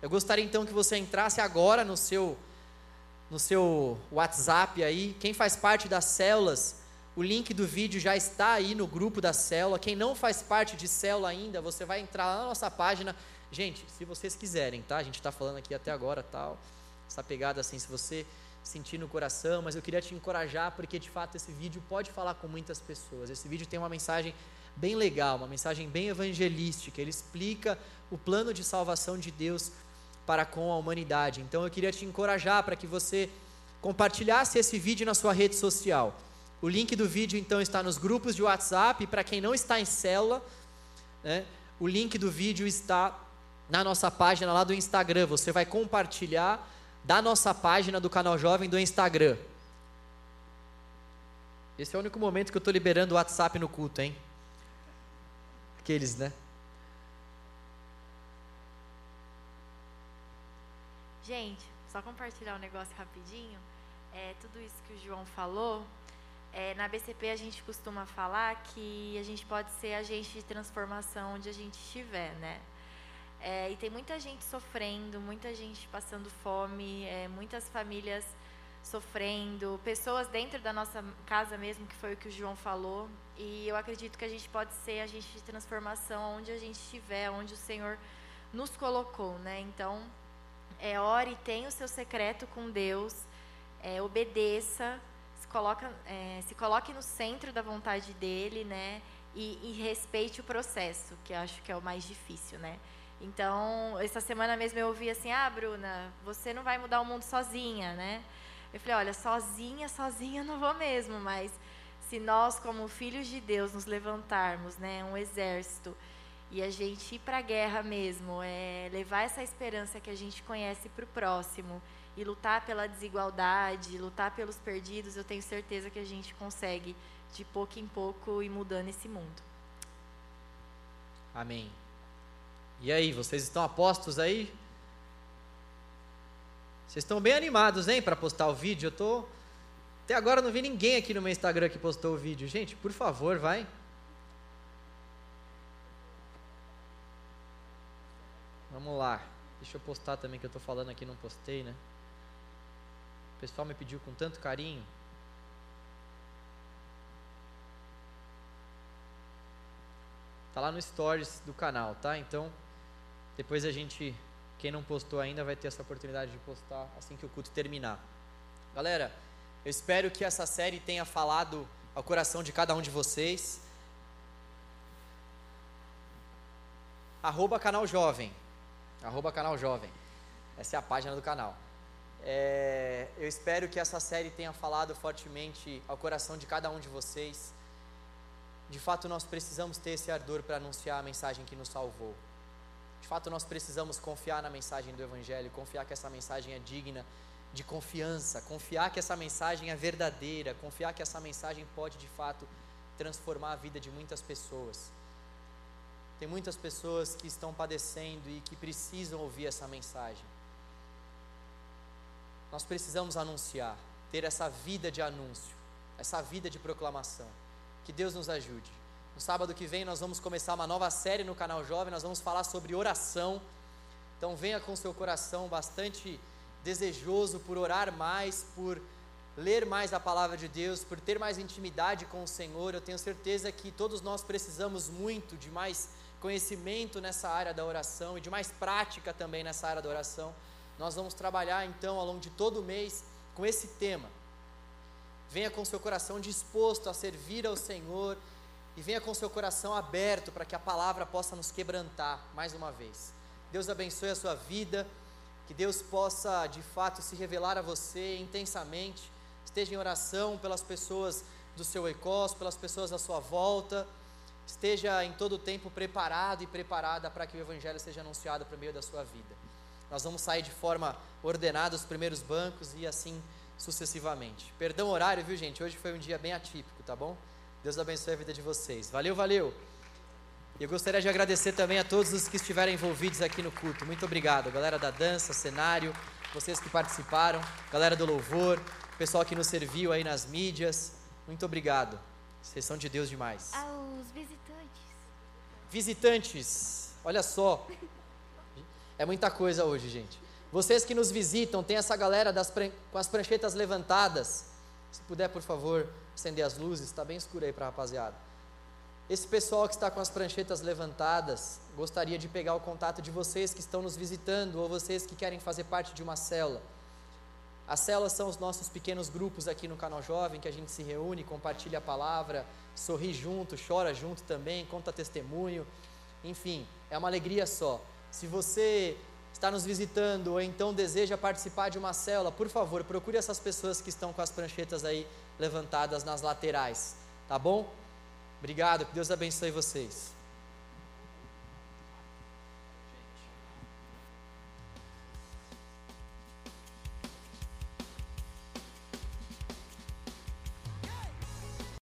Eu gostaria então que você entrasse agora no seu no seu WhatsApp aí, quem faz parte das células, o link do vídeo já está aí no grupo da célula. Quem não faz parte de célula ainda, você vai entrar lá na nossa página. Gente, se vocês quiserem, tá? A gente está falando aqui até agora, tal, essa pegada assim, se você sentir no coração, mas eu queria te encorajar porque de fato esse vídeo pode falar com muitas pessoas. Esse vídeo tem uma mensagem bem legal, uma mensagem bem evangelística. Ele explica o plano de salvação de Deus para com a humanidade. Então eu queria te encorajar para que você compartilhasse esse vídeo na sua rede social. O link do vídeo então está nos grupos de WhatsApp. Para quem não está em célula, né, o link do vídeo está na nossa página lá do Instagram. Você vai compartilhar da nossa página do canal Jovem do Instagram. Esse é o único momento que eu estou liberando o WhatsApp no culto, hein? Aqueles, né? Gente, só compartilhar um negócio rapidinho. É, tudo isso que o João falou, é, na BCP a gente costuma falar que a gente pode ser agente de transformação onde a gente estiver, né? É, e tem muita gente sofrendo, muita gente passando fome, é, muitas famílias sofrendo, pessoas dentro da nossa casa mesmo, que foi o que o João falou. E eu acredito que a gente pode ser agente de transformação onde a gente estiver, onde o Senhor nos colocou, né? Então, é, ore, tenha o seu secreto com Deus, é, obedeça, se, coloca, é, se coloque no centro da vontade dele, né? E, e, respeite o processo, que acho que é o mais difícil, né? Então, essa semana mesmo eu ouvi assim: ah, Bruna, você não vai mudar o mundo sozinha, né? Eu falei: olha, sozinha, sozinha não vou mesmo, mas se nós, como filhos de Deus, nos levantarmos, né, um exército, e a gente ir para a guerra mesmo, é levar essa esperança que a gente conhece para o próximo e lutar pela desigualdade, lutar pelos perdidos, eu tenho certeza que a gente consegue de pouco em pouco ir mudando esse mundo. Amém. E aí, vocês estão apostos aí? Vocês estão bem animados, hein, para postar o vídeo? Eu tô até agora não vi ninguém aqui no meu Instagram que postou o vídeo. Gente, por favor, vai. Vamos lá. Deixa eu postar também que eu estou falando aqui, não postei, né? O pessoal me pediu com tanto carinho. Tá lá no stories do canal, tá? Então, depois a gente, quem não postou ainda, vai ter essa oportunidade de postar assim que o culto terminar. Galera, eu espero que essa série tenha falado ao coração de cada um de vocês. Arroba canal jovem arroba canal jovem. Essa é a página do canal. É, eu espero que essa série tenha falado fortemente ao coração de cada um de vocês. De fato, nós precisamos ter esse ardor para anunciar a mensagem que nos salvou. De fato, nós precisamos confiar na mensagem do Evangelho, confiar que essa mensagem é digna de confiança, confiar que essa mensagem é verdadeira, confiar que essa mensagem pode de fato transformar a vida de muitas pessoas. Tem muitas pessoas que estão padecendo e que precisam ouvir essa mensagem. Nós precisamos anunciar, ter essa vida de anúncio, essa vida de proclamação. Que Deus nos ajude. No sábado que vem nós vamos começar uma nova série no canal Jovem, nós vamos falar sobre oração. Então venha com seu coração bastante desejoso por orar mais, por ler mais a palavra de Deus, por ter mais intimidade com o Senhor. Eu tenho certeza que todos nós precisamos muito de mais conhecimento nessa área da oração e de mais prática também nessa área da oração. Nós vamos trabalhar então ao longo de todo o mês com esse tema. Venha com seu coração disposto a servir ao Senhor e venha com seu coração aberto para que a palavra possa nos quebrantar mais uma vez. Deus abençoe a sua vida, que Deus possa de fato se revelar a você intensamente. Esteja em oração pelas pessoas do seu ECOS, pelas pessoas à sua volta esteja em todo o tempo preparado e preparada para que o Evangelho seja anunciado por meio da sua vida. Nós vamos sair de forma ordenada os primeiros bancos e assim sucessivamente. Perdão horário, viu, gente? Hoje foi um dia bem atípico, tá bom? Deus abençoe a vida de vocês. Valeu, valeu. Eu gostaria de agradecer também a todos os que estiveram envolvidos aqui no culto. Muito obrigado, galera da dança, cenário, vocês que participaram, galera do louvor, pessoal que nos serviu aí nas mídias. Muito obrigado. Vocês são de Deus demais. Aos visitantes. Visitantes, olha só. É muita coisa hoje, gente. Vocês que nos visitam, tem essa galera pran- com as pranchetas levantadas. Se puder, por favor, acender as luzes, está bem escuro aí para a rapaziada. Esse pessoal que está com as pranchetas levantadas, gostaria de pegar o contato de vocês que estão nos visitando ou vocês que querem fazer parte de uma célula. As células são os nossos pequenos grupos aqui no canal Jovem, que a gente se reúne, compartilha a palavra, sorri junto, chora junto também, conta testemunho. Enfim, é uma alegria só. Se você está nos visitando ou então deseja participar de uma célula, por favor, procure essas pessoas que estão com as pranchetas aí levantadas nas laterais, tá bom? Obrigado, que Deus abençoe vocês.